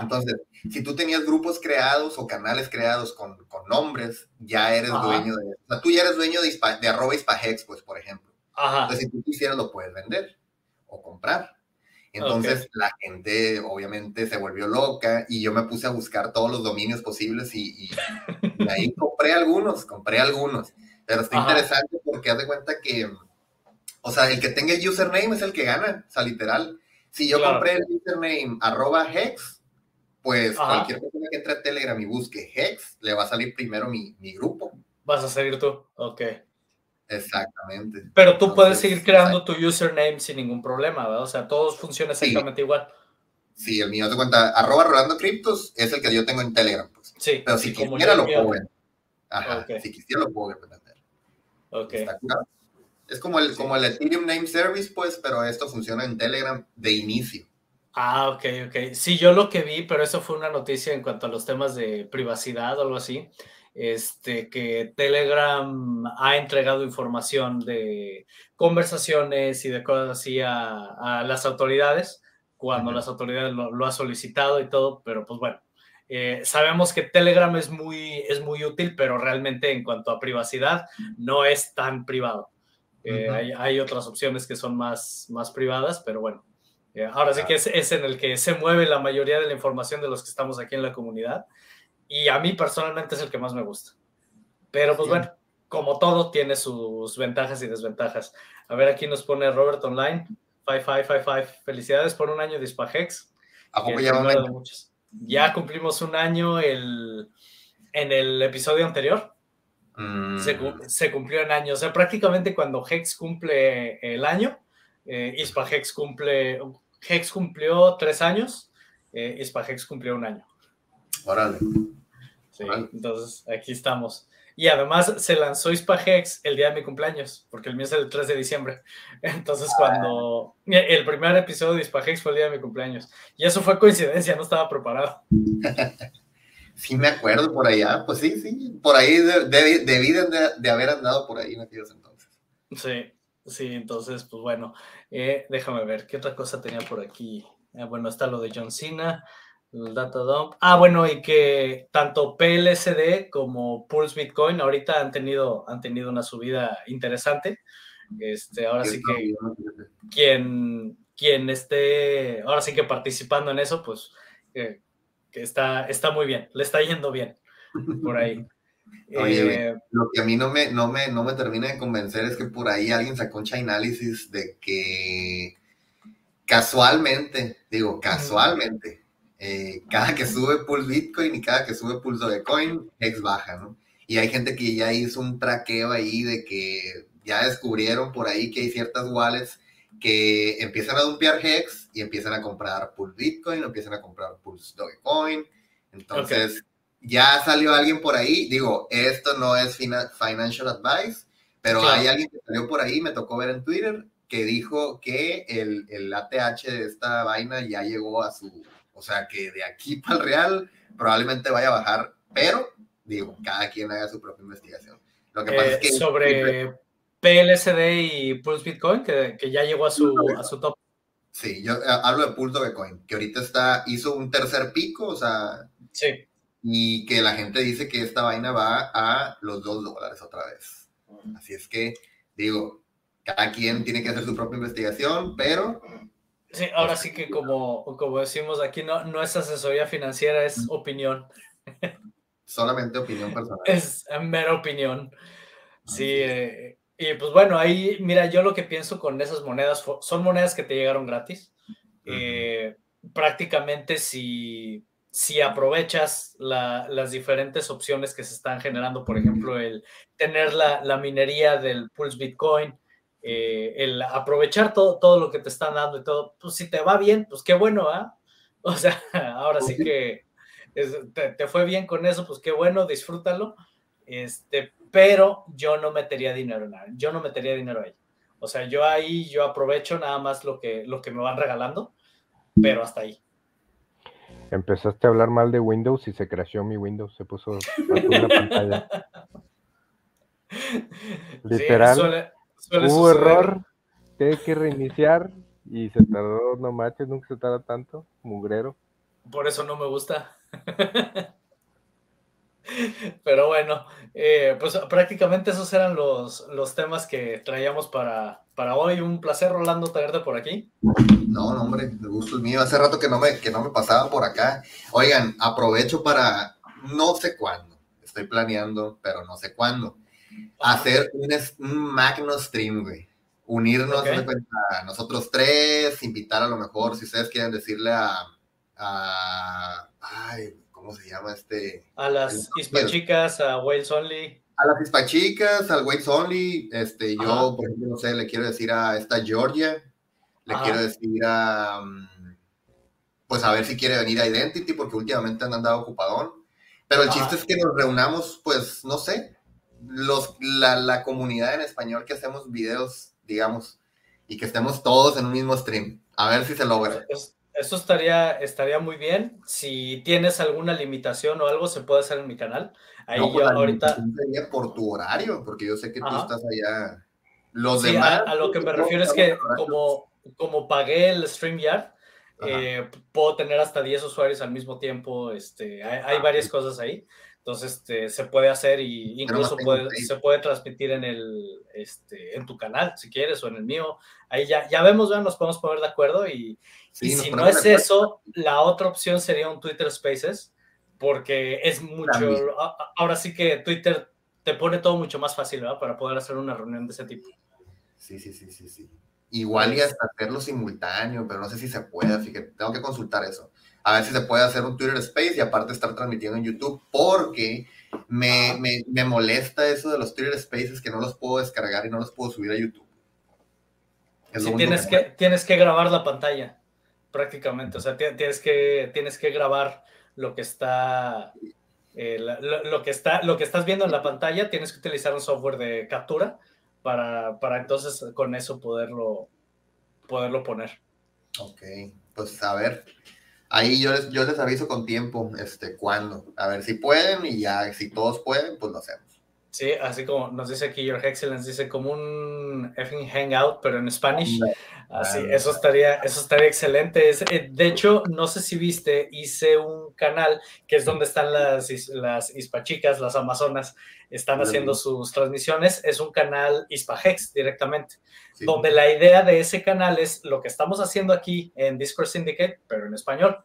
Entonces, si tú tenías grupos creados o canales creados con, con nombres, ya eres dueño de... O sea, tú ya eres dueño de, de arroba ispahex, pues, por ejemplo. Entonces, si tú quisieras, lo puedes vender o comprar. Entonces, la gente obviamente se volvió loca y yo me puse a buscar todos los dominios posibles y, ahí compré algunos, compré algunos. Pero está interesante porque haz de cuenta que, o sea, el que tenga el username es el que gana, o sea, literal. Si yo compré el username arroba hex, pues cualquier persona que entre a Telegram y busque Hex, le va a salir primero mi, mi grupo. Vas a seguir tú, ok. Exactamente. Pero tú puedes seguir creando tu username sin ningún problema, ¿verdad? O sea, todos funcionan exactamente igual. Sí, el mío te cuenta, arroba rolando criptos es el que yo tengo en Telegram, pues. Sí. Pero si quisiera lo puedo. Ajá, si quisiera lo puedo vender. Ok. Es como el, como el Ethereum Name Service, pues, pero esto funciona en Telegram de inicio. Ah, ok, ok. Sí, yo lo que vi, pero eso fue una noticia en cuanto a los temas de privacidad o algo así, este, que Telegram ha entregado información de conversaciones y de cosas así a, las autoridades, cuando las autoridades lo, lo han solicitado y todo, pero pues bueno, eh, sabemos que Telegram es muy, es muy útil, pero realmente en cuanto a privacidad no es tan privado. Eh, hay, hay, otras opciones que son más, más privadas, pero bueno, Eh, ahora sí que es, es, en el que se mueve la mayoría de la información de los que estamos aquí en la comunidad. Y a mí personalmente es el que más me gusta. Pero pues bueno, como todo, tiene sus ventajas y desventajas. A ver, aquí nos pone Robert Online. 5555. Felicidades por un año de Hispagex. ya, ya cumplimos un año el, en el episodio anterior. Mm. Se, cumplió en año. O sea, prácticamente cuando Hex cumple el año, eh, Hispagex cumple. Hex cumplió tres años, eh, Hispagex cumplió un año. Órale. Sí, entonces aquí estamos. Y además se lanzó Hispagex el día de mi cumpleaños, porque el mío es el 3 de diciembre. Entonces, cuando el primer episodio de Hispagex fue el día de mi cumpleaños. Y eso fue coincidencia, no estaba preparado. Sí, me acuerdo por allá. Pues sí, sí. Por ahí debí de, haber andado por ahí en aquellos entonces. Sí, sí, entonces, pues bueno. Eh, déjame ver, ¿qué otra cosa tenía por aquí? Ah, bueno, está lo de John Cena el data dump. Ah, bueno, y que tanto PLSD como Pulse Bitcoin ahorita han tenido, han tenido una subida interesante. Este, ahora sí que quien, quien esté, ahora sí que participando en eso, pues que está, está muy bien, le está yendo bien por ahí. Eh, lo que a mí no me, no, me, no me termina de convencer es que por ahí alguien sacó un Chainalysis de que casualmente, digo, casualmente, eh, cada que sube Pulse Bitcoin y cada que sube Pulse Dogecoin, ex baja, ¿no? Y hay gente que ya hizo un traqueo ahí de que ya descubrieron por ahí que hay ciertas wallets que empiezan a dumpear Hex y empiezan a comprar Pulse Bitcoin, empiezan a comprar Pulse Dogecoin. Entonces, ya salió alguien por ahí. Digo, esto no es financial advice, pero hay alguien que salió por ahí, me tocó ver en Twitter, que dijo que el, el ATH de esta vaina ya llegó a su o sea que de aquí para el Real probablemente vaya a bajar, pero digo, cada quien haga su propia investigación. Lo que pasa es eh, que sobre PLSD y Pulse Bitcoin, que, que ya llegó a su, a su top. Sí, yo eh, hablo de Pulse Bitcoin, que ahorita está, hizo un tercer pico, o sea, sí. Y que la gente dice que esta vaina va a los dos dólares otra vez. Así es que, digo, cada quien tiene que hacer su propia investigación, pero Sí, ahora sí que como, como decimos aquí, no, no es asesoría financiera, es opinión. Solamente opinión personal. Es mera opinión. Sí, eh, y pues bueno, ahí, mira, yo lo que pienso con esas monedas, son monedas que te llegaron gratis. Eh, prácticamente si, si aprovechas las diferentes opciones que se están generando, por ejemplo, el tener la, la minería del Pulse Bitcoin, eh, el aprovechar todo, todo lo que te están dando y todo, pues si te va bien, pues qué bueno, ¿ah? O sea, ahora sí que te, fue bien con eso, pues qué bueno, disfrútalo. Este, pero yo no metería dinero en nada, yo no metería dinero ahí. O sea, yo ahí yo aprovecho nada más lo que, lo que me van regalando, pero hasta ahí. Empezaste a hablar mal de Windows y se crashó mi Windows, se puso la pantalla. Literal. Hubo error, tiene que reiniciar y se tardó, no manches, nunca se tarda tanto, mugrero. Por eso no me gusta. Pero bueno, eh, pues prácticamente esos eran los, los temas que traíamos para, para hoy. Un placer, Rolando, tenerte por aquí. No, no, hombre, el gusto es mío. Hace rato que no me, que no me pasaban por acá. Oigan, aprovecho para no sé cuándo. Estoy planeando, pero no sé cuándo hacer un, un magno stream, güey. Unirnos, a nosotros tres, invitar a lo mejor, si ustedes quieren decirle a, a ay, ¿cómo se llama este? A las hispachicas, a Wales Only. A las hispachicas, al Wales Only, este, yo, por ejemplo, no sé, le quiero decir a esta Georgia, le quiero decir a, mm, pues a ver si quiere venir a Identity, porque últimamente han andado ocupadón. Pero el chiste es que nos reunamos, pues, no sé, los, la, la, comunidad en español que hacemos videos, digamos, y que estemos todos en un mismo stream. A ver si se logra. Eso, estaría, estaría muy bien. Si tienes alguna limitación o algo, se puede hacer en mi canal. Ahí yo pues, ahorita. por tu horario, porque yo sé que tú estás allá. Los demás. A, lo que me refiero es que como, como pagué el StreamYard, eh, puedo tener hasta 10 usuarios al mismo tiempo, este, hay, ah, varias cosas ahí. Entonces, este, se puede hacer y incluso puede, se puede transmitir en el, este, en tu canal, si quieres, o en el mío. Ahí ya, ya vemos, ya nos podemos poner de acuerdo y, si no es eso, la otra opción sería un Twitter Spaces, porque es mucho, ahora sí que Twitter te pone todo mucho más fácil, ¿verdad? Para poder hacer una reunión de ese tipo. Sí, sí, sí, sí, sí. Igual y hasta hacerlo simultáneo, pero no sé si se puede, que tengo que consultar eso a ver si se puede hacer un Twitter Space y aparte estar transmitiendo en YouTube, porque me, me, molesta eso de los Twitter Spaces que no los puedo descargar y no los puedo subir a YouTube. sí, tienes que, tienes que grabar la pantalla, prácticamente. O sea, tienes que, tienes que grabar lo que está. Eh, lo, que está, lo que estás viendo en la pantalla, tienes que utilizar un software de captura para, para entonces con eso poderlo, poderlo poner. Ok, pues a ver, ahí yo les, yo les aviso con tiempo, este, cuándo. A ver si pueden y ya, si todos pueden, pues lo hacemos. Sí, así como nos dice aquí Your Excellence, dice como un effing hangout, pero en Spanish. Así, eso estaría, eso estaría excelente. Eh, de hecho, no sé si viste, hice un canal que es donde están las, las hispachicas, las amazonas, están haciendo sus transmisiones. Es un canal Hispahex directamente, donde la idea de ese canal es lo que estamos haciendo aquí en Discord Syndicate, pero en español.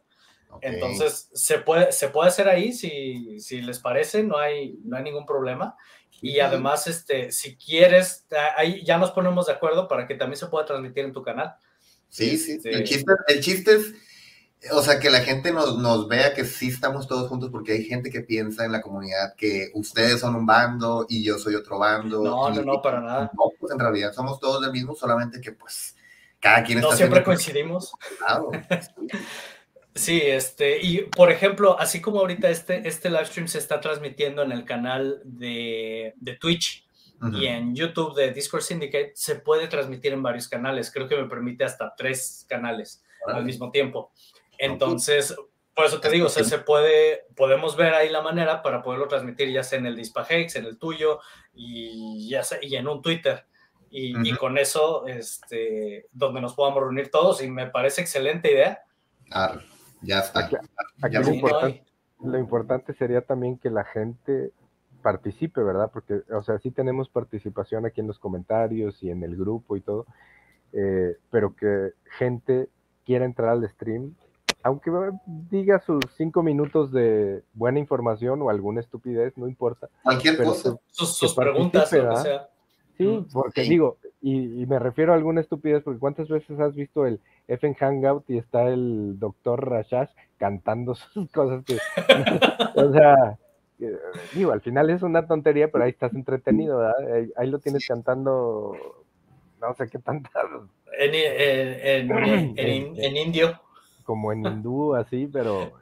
Entonces, se puede, se puede hacer ahí si, si les parece, no hay, no hay ningún problema. Y además, este, si quieres, ahí ya nos ponemos de acuerdo para que también se pueda transmitir en tu canal. Sí, sí. Este el, chiste, el chiste es, o sea, que la gente nos, nos, vea que sí estamos todos juntos, porque hay gente que piensa en la comunidad que ustedes son un bando y yo soy otro bando. No, no, no, para nada. No, pues en realidad somos todos del mismo, solamente que pues cada quien está. No siempre coincidimos. Claro. Sí, este, y por ejemplo, así como ahorita este, este live stream se está transmitiendo en el canal de, de Twitch y en YouTube de Discord Syndicate, se puede transmitir en varios canales. Creo que me permite hasta tres canales al mismo tiempo. Entonces, por eso te digo, o sea, se puede, podemos ver ahí la manera para poderlo transmitir ya sea en el Dispahex, en el tuyo y ya sea, y en un Twitter. Y, y, con eso, este, donde nos podamos reunir todos, y me parece excelente idea. Ya está. lo, importante, sería también que la gente participe, ¿verdad? Porque, o sea, sí tenemos participación aquí en los comentarios y en el grupo y todo, eh, pero que gente quiera entrar al stream, aunque diga sus cinco minutos de buena información o alguna estupidez, no importa. Cualquier cosa. sus, preguntas, o sea. Sí, porque digo, y, me refiero a alguna estupidez, porque ¿cuántas veces has visto el F en Hangout y está el doctor Rashash cantando sus cosas que, o sea, digo, al final es una tontería, pero ahí estás entretenido, ¿verdad? Ahí, lo tienes cantando, no sé qué tantas. En, en, en, en, indio. Como en hindú, así, pero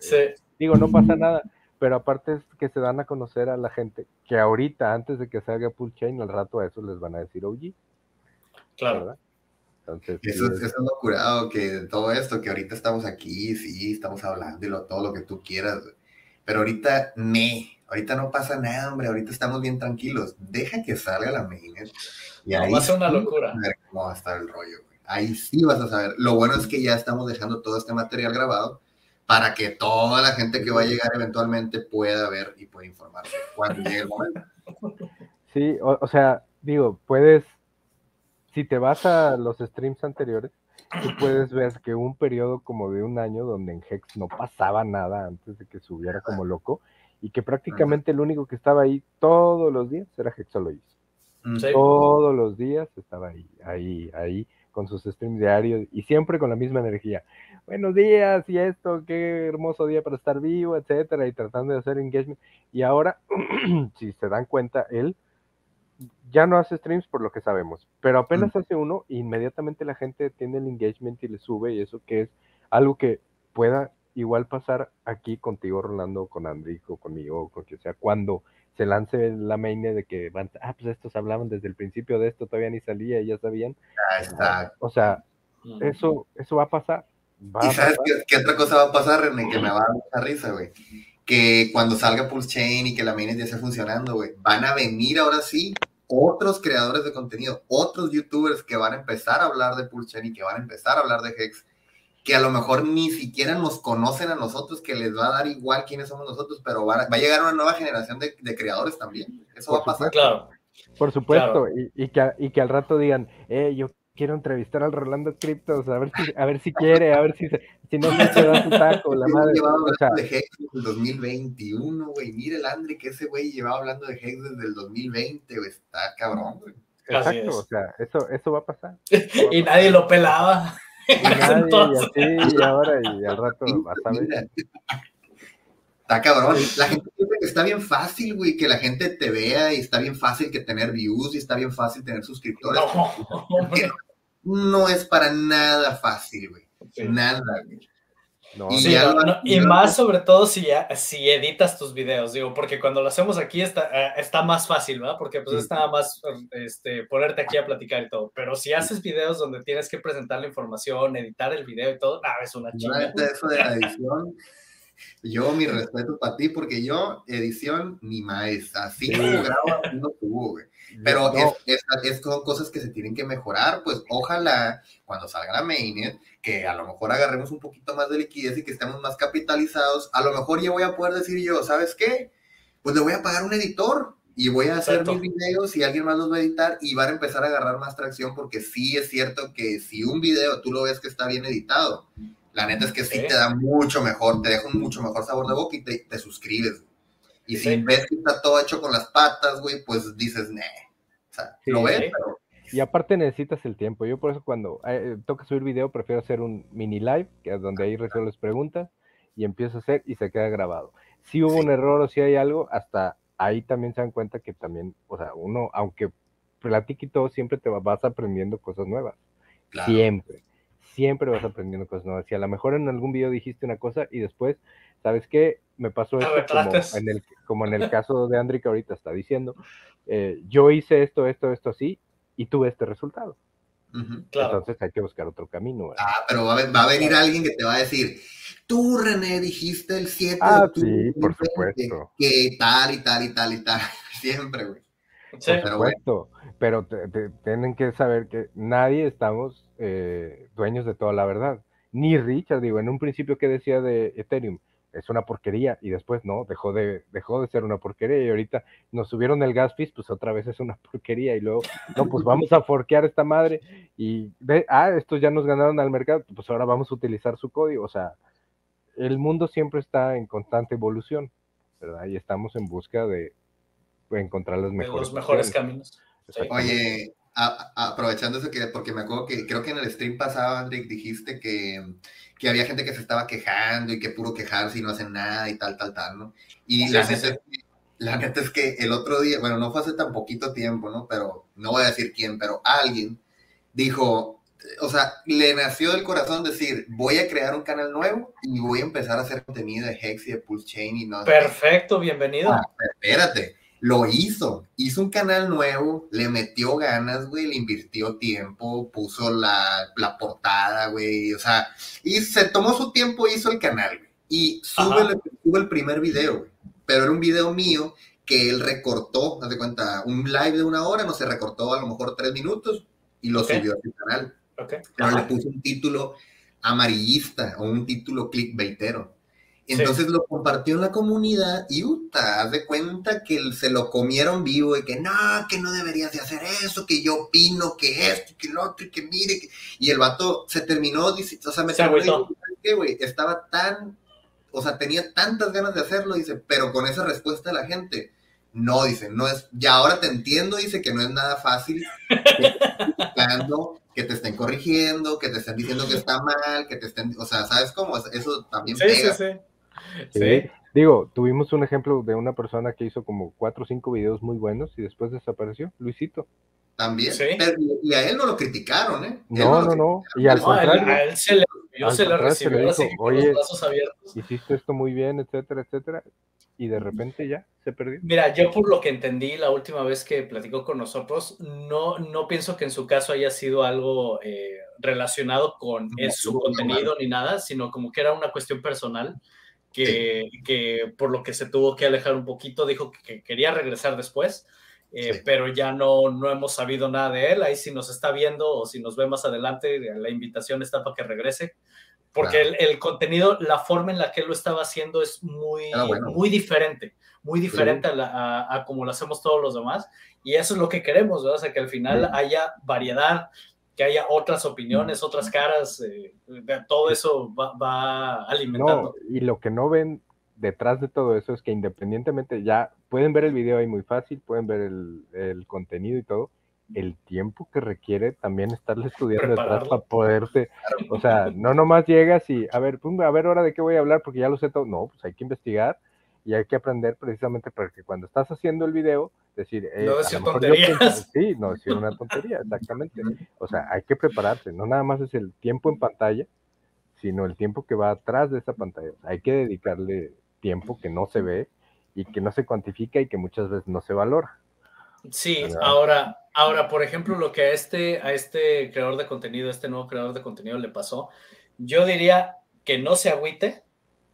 digo, no pasa nada. Pero aparte es que se dan a conocer a la gente que ahorita, antes de que salga Pull Chain, al rato a eso les van a decir OG. Claro. Entonces, eso, es lo curado que todo esto, que ahorita estamos aquí, sí, estamos hablando de todo lo que tú quieras, pero ahorita, me, ahorita no pasa nada, hombre, ahorita estamos bien tranquilos. Deja que salga la mainnet. Y ahí va a ser una locura. cómo va a estar el rollo, Ahí sí vas a saber. Lo bueno es que ya estamos dejando todo este material grabado para que toda la gente que va a llegar eventualmente pueda ver y pueda informarse cuando llegue el momento. Sí, o, sea, digo, puedes, si te vas a los streams anteriores, tú puedes ver que un periodo como de un año donde en Hex no pasaba nada antes de que subiera como loco y que prácticamente el único que estaba ahí todos los días era Hexologist. Mm. Todos los días estaba ahí, ahí, ahí, con sus streams diarios y siempre con la misma energía buenos días y esto, qué hermoso día para estar vivo, etcétera, y tratando de hacer engagement. Y ahora, si se dan cuenta, él ya no hace streams por lo que sabemos, pero apenas hace uno, inmediatamente la gente tiene el engagement y le sube, y eso que es algo que pueda igual pasar aquí contigo, Rolando, con Andrico, conmigo, con quien sea, cuando se lance la main de que van, ah, pues estos hablaban desde el principio de esto, todavía ni salía y ya sabían. está. O sea, eso, eso va a pasar. ¿Y sabes qué, otra cosa va a pasar, René? Que me va a dar mucha risa, güey. Que cuando salga Pulse Chain y que la mainnet ya esté funcionando, güey, van a venir ahora sí otros creadores de contenido, otros youtubers que van a empezar a hablar de Pulse Chain y que van a empezar a hablar de Hex, que a lo mejor ni siquiera nos conocen a nosotros, que les va a dar igual quiénes somos nosotros, pero va a, llegar una nueva generación de, creadores también. Eso va a pasar. Claro. Por supuesto, Y, que, y que al rato digan, eh, yo quiero entrevistar al Rolando Cryptos, a ver si, a ver si quiere, a ver si, si no se da su taco, la madre. O sea, de Hex desde el 2021, güey. Mire el Andre que ese güey llevaba hablando de Hex desde el 2020, güey. Está cabrón, güey. Exacto, o sea, eso, eso va a pasar. y nadie lo pelaba. Y nadie, y así, y ahora, y al rato vas a ver. Está cabrón. La gente piensa que está bien fácil, güey, que la gente te vea y está bien fácil que tener views y está bien fácil tener suscriptores. No, no es para nada fácil, güey. Nada, güey. y, más sobre todo si, si editas tus videos, digo, porque cuando lo hacemos aquí está, eh, está más fácil, ¿verdad? Porque pues es nada más este, ponerte aquí a platicar y todo, pero si haces videos donde tienes que presentar la información, editar el video y todo, nada, es una chica. Eso de la edición, yo mi respeto para ti, porque yo edición ni más, así como grabo, no tuvo, güey. Pero es, es, son cosas que se tienen que mejorar, pues ojalá cuando salga la mainnet, que a lo mejor agarremos un poquito más de liquidez y que estemos más capitalizados, a lo mejor ya voy a poder decir yo, ¿sabes qué? Pues le voy a pagar un editor y voy a hacer mis videos y alguien más los va a editar y van a empezar a agarrar más tracción porque sí es cierto que si un video tú lo ves que está bien editado, la neta es que sí, te da mucho mejor, te deja un mucho mejor sabor de boca y te, te suscribes. Y si ves que está todo hecho con las patas, güey, pues dices, ne. O sea, lo ves, pero... Y aparte necesitas el tiempo. Yo por eso cuando eh, toca subir video prefiero hacer un mini live, que es donde ahí resuelves preguntas y empiezo a hacer y se queda grabado. Si hubo un error o si hay algo, hasta ahí también se dan cuenta que también, o sea, uno, aunque platique y todo, siempre te vas aprendiendo cosas nuevas. Siempre, siempre vas aprendiendo cosas nuevas. Si a lo mejor en algún video dijiste una cosa y después ¿sabes qué? Me pasó esto como en, el, como en el caso de Andri que ahorita está diciendo, eh, yo hice esto, esto, esto así y tuve este resultado. Entonces hay que buscar otro camino. Ah, pero va a, venir alguien que te va a decir, tú René dijiste el 7 ah, sí, por supuesto. Que, tal y tal y tal y tal, siempre, güey. Sí. Por supuesto, pero tienen que saber que nadie estamos eh, dueños de toda la verdad. Ni Richard, digo, en un principio que decía de Ethereum, es una porquería y después no, dejó de, dejó de ser una porquería y ahorita nos subieron el gas fees, pues otra vez es una porquería y luego, no, pues vamos a forquear esta madre y ve, ah, estos ya nos ganaron al mercado, pues ahora vamos a utilizar su código, o sea, el mundo siempre está en constante evolución, ¿verdad? Y estamos en busca de encontrar los mejores, los mejores caminos. Oye, aprovechando eso, que, porque me acuerdo que creo que en el stream pasado, André, dijiste que, que, había gente que se estaba quejando y que puro quejarse y no hacen nada y tal, tal, tal, ¿no? Y la, neta Es que, la neta es que el otro día, bueno, no fue hace tan poquito tiempo, ¿no? Pero no voy a decir quién, pero alguien dijo, o sea, le nació del corazón decir, voy a crear un canal nuevo y voy a empezar a hacer contenido de Hex y de Pulse Chain y no. Perfecto, bienvenido. Ah, espérate lo hizo, hizo un canal nuevo, le metió ganas, güey, le invirtió tiempo, puso la, portada, güey, o sea, y se tomó su tiempo, hizo el canal, güey, y sube el, primer video, güey, pero era un video mío que él recortó, haz de cuenta, un live de una hora, no se recortó a lo mejor tres minutos y lo subió a su canal. Pero le puso un título amarillista o un título clickbaitero. Entonces lo compartió en la comunidad y Uta, haz de cuenta que se lo comieron vivo y que no, que no deberías de hacer eso, que yo opino que esto, que lo otro, que mire. Y el vato se terminó, o sea, me terminó que, güey, estaba tan, o sea, tenía tantas ganas de hacerlo, dice, pero con esa respuesta de la gente, no, dice, no es, ya ahora te entiendo, dice que no es nada fácil que te estén corrigiendo, que te estén diciendo que está mal, que te estén, o sea, ¿sabes cómo? Eso también pega. Sí, sí. Sí. Digo, tuvimos un ejemplo de una persona que hizo como cuatro o cinco videos muy buenos y después desapareció, Luisito. También, y a él no lo criticaron, ¿eh? No, no, no, y al contrario. A él se le, se le recibió así Oye, los abiertos. Hiciste esto muy bien, etcétera, etcétera, y de repente ya se perdió. Mira, yo por lo que entendí la última vez que platicó con nosotros, no, no pienso que en su caso haya sido algo eh, relacionado con su contenido ni nada, sino como que era una cuestión personal que, por lo que se tuvo que alejar un poquito, dijo que, quería regresar después, eh, pero ya no, no hemos sabido nada de él. Ahí si nos está viendo o si nos ve más adelante, la invitación está para que regrese. porque el, contenido, la forma en la que él lo estaba haciendo es muy, muy diferente, muy diferente a, como lo hacemos todos los demás. Y eso es lo que queremos, o sea, que al final haya variedad, que haya otras opiniones, otras caras, eh, todo eso va, alimentando. y lo que no ven detrás de todo eso es que independientemente ya pueden ver el video ahí muy fácil, pueden ver el, el contenido y todo, el tiempo que requiere también estarle estudiando detrás para poderse, o sea, no nomás llegas y, a ver, a ver ahora de qué voy a hablar porque ya lo sé todo, no, pues hay que investigar y hay que aprender precisamente para que cuando estás haciendo el video, decir, eh, no decir tonterías. sí, no decir una tontería, exactamente. O sea, hay que prepararse, no nada más es el tiempo en pantalla, sino el tiempo que va atrás de esa pantalla. hay que dedicarle tiempo que no se ve y que no se cuantifica y que muchas veces no se valora. Sí, ahora, ahora, por ejemplo, lo que a este, a este creador de contenido, a este nuevo creador de contenido le pasó, yo diría que no se agüite,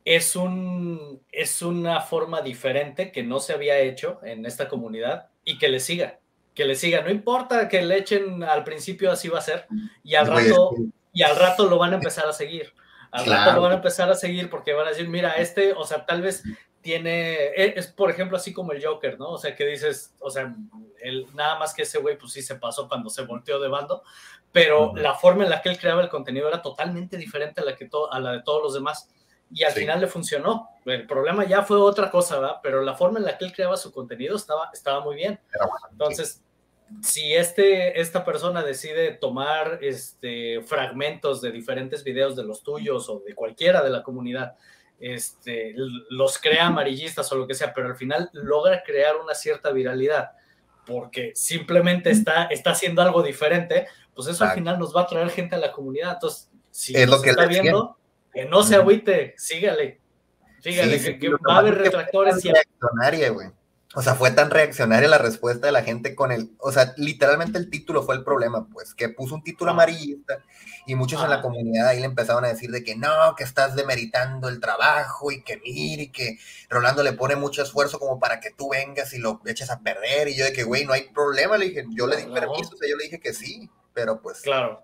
es, un, es una forma diferente que no se había hecho en esta comunidad y que le siga, que le siga, no importa que le echen al principio así va a ser y al rato, y al rato lo van a empezar a seguir. Al rato lo van a empezar a seguir porque van a decir, mira, este, o sea, tal vez tiene, e, es por ejemplo así como el Joker, ¿no? O sea, que dices, o sea, el, nada más que ese güey, pues sí se pasó cuando se volteó de bando, pero la forma en la que él creaba el contenido era totalmente diferente a la, que a la de todos los demás. Y al final le funcionó. El problema ya fue otra cosa, ¿verdad? Pero la forma en la que él creaba su contenido estaba, estaba muy bien. Entonces, si este, esta persona decide tomar este, fragmentos de diferentes videos de los tuyos o de cualquiera de la comunidad este, los crea amarillistas o lo que sea, pero al final logra crear una cierta viralidad porque simplemente está, está haciendo algo diferente, pues eso al final nos va a traer gente a la comunidad. Entonces, si es lo que está viendo, que no se agüite, sígale, sígale, que, va a haber retractores. siempre. O sea, fue tan reaccionaria la respuesta de la gente con el, o sea, literalmente el título fue el problema, pues, que puso un título amarillista y muchos en la comunidad ahí le empezaron a decir de que no, que estás demeritando el trabajo y que mire, y que Rolando le pone mucho esfuerzo como para que tú vengas y lo eches a perder y yo de que, güey, no hay problema, le dije, yo le di permiso, o sea, yo le dije que sí, pero pues... Claro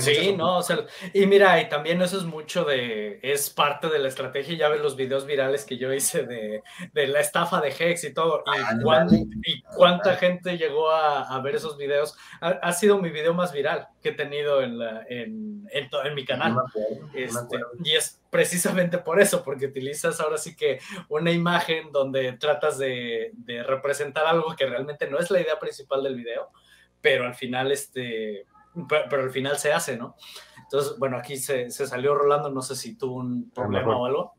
sí, no, o sea, y mira, y también eso es mucho de, es parte de la estrategia, ya ves los videos virales que yo hice de, de la estafa de Hex y todo, y, ah, y cuánta gente llegó a, a, ver esos videos, ha, sido mi video más viral que he tenido en, la, en, en, mi canal, este, y es precisamente por eso, porque utilizas ahora sí que una imagen donde tratas de, de representar algo que realmente no es la idea principal del video, pero al final, este pero, al final se hace, ¿no? Entonces, bueno, aquí se, salió Rolando, no sé si tuvo un problema o algo.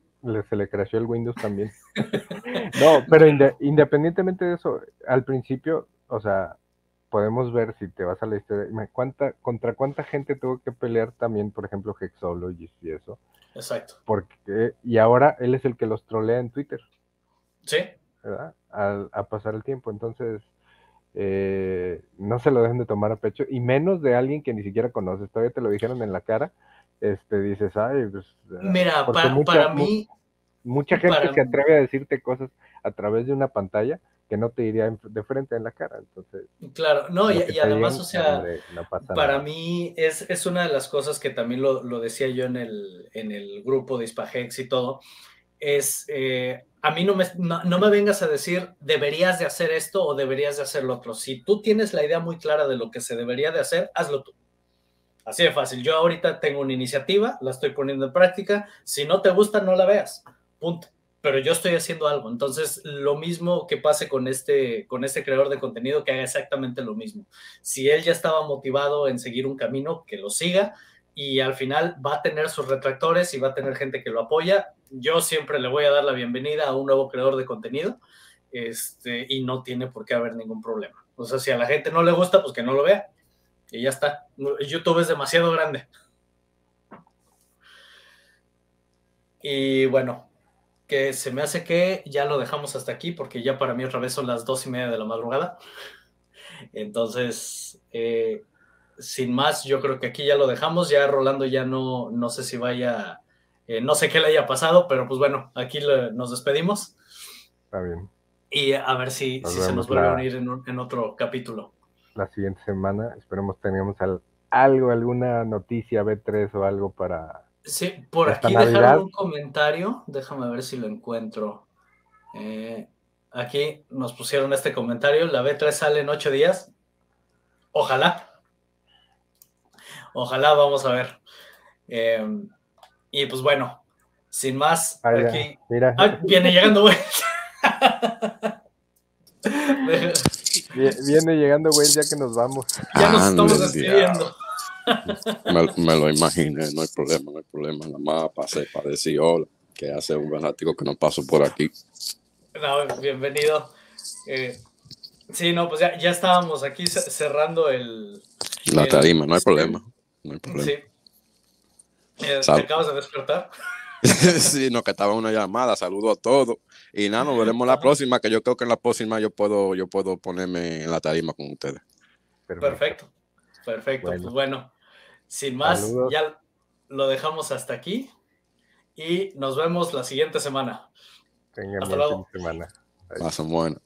se le creció el Windows también. no, pero independientemente de eso, al principio, o sea, podemos ver si te vas a la historia, ¿cuánta, contra cuánta gente tuvo que pelear también, por ejemplo, Hexologist y eso. Exacto. Porque, y ahora él es el que los trolea en Twitter. Sí. ¿Verdad? a pasar el tiempo. Entonces, eh, no se lo dejen de tomar a pecho, y menos de alguien que ni siquiera conoces, todavía te lo dijeron en la cara, este, dices, ay, pues... Ah", Mira, para, mí... Mucha gente se atreve a decirte cosas a través de una pantalla que no te iría de frente en la cara, entonces... Claro, no, y, además, o sea, para mí es, es, una de las cosas que también lo, lo decía yo en el, en el grupo de Hispagex y todo, es, eh, a mí no me, no, me vengas a decir, deberías de hacer esto o deberías de hacer lo otro. Si tú tienes la idea muy clara de lo que se debería de hacer, hazlo tú. Así de fácil. Yo ahorita tengo una iniciativa, la estoy poniendo en práctica. Si no te gusta, no la veas. Punto. Pero yo estoy haciendo algo. Entonces, lo mismo que pase con este, con este creador de contenido, que haga exactamente lo mismo. Si él ya estaba motivado en seguir un camino, que lo siga y al final va a tener sus retractores y va a tener gente que lo apoya. Yo siempre le voy a dar la bienvenida a un nuevo creador de contenido este, y no tiene por qué haber ningún problema. O sea, si a la gente no le gusta, pues que no lo vea y ya está. YouTube es demasiado grande. Y bueno, que se me hace que ya lo dejamos hasta aquí porque ya para mí otra vez son las dos y media de la madrugada. Entonces, eh, sin más, yo creo que aquí ya lo dejamos. Ya Rolando ya no, no sé si vaya, eh, no sé qué le haya pasado, pero pues bueno, aquí nos despedimos. Está bien. Y a ver si, se nos vuelve a unir en, otro capítulo. La siguiente semana, esperemos tengamos algo, alguna noticia B3 o algo para, Sí, por aquí dejaron un comentario. Déjame ver si lo encuentro. Eh, aquí nos pusieron este comentario. La B3 sale en ocho días. Ojalá. Ojalá, vamos a ver. Em, y pues bueno, sin más, aquí Mira. Ah, viene llegando, güey. Viene llegando, güey, ya que nos vamos. Ya nos estamos despidiendo. Me, lo imaginé, no hay problema, no hay problema. Nada más pasé para decir hola, que hace un rato que no paso por aquí. No, bienvenido. Eh, sí, no, pues ya, ya estábamos aquí cerrando el. La tarima, no hay problema. No hay problema. Sí. ¿Te acabas de despertar? sí, no, que estaba una llamada, saludo a todos. Y nada, nos veremos la próxima, que yo creo que en la próxima yo puedo, yo puedo ponerme en la tarima con ustedes. Perfecto, perfecto. Pues bueno, sin más, ya lo dejamos hasta aquí y nos vemos la siguiente semana. hasta luego. Semana. Pasen bueno.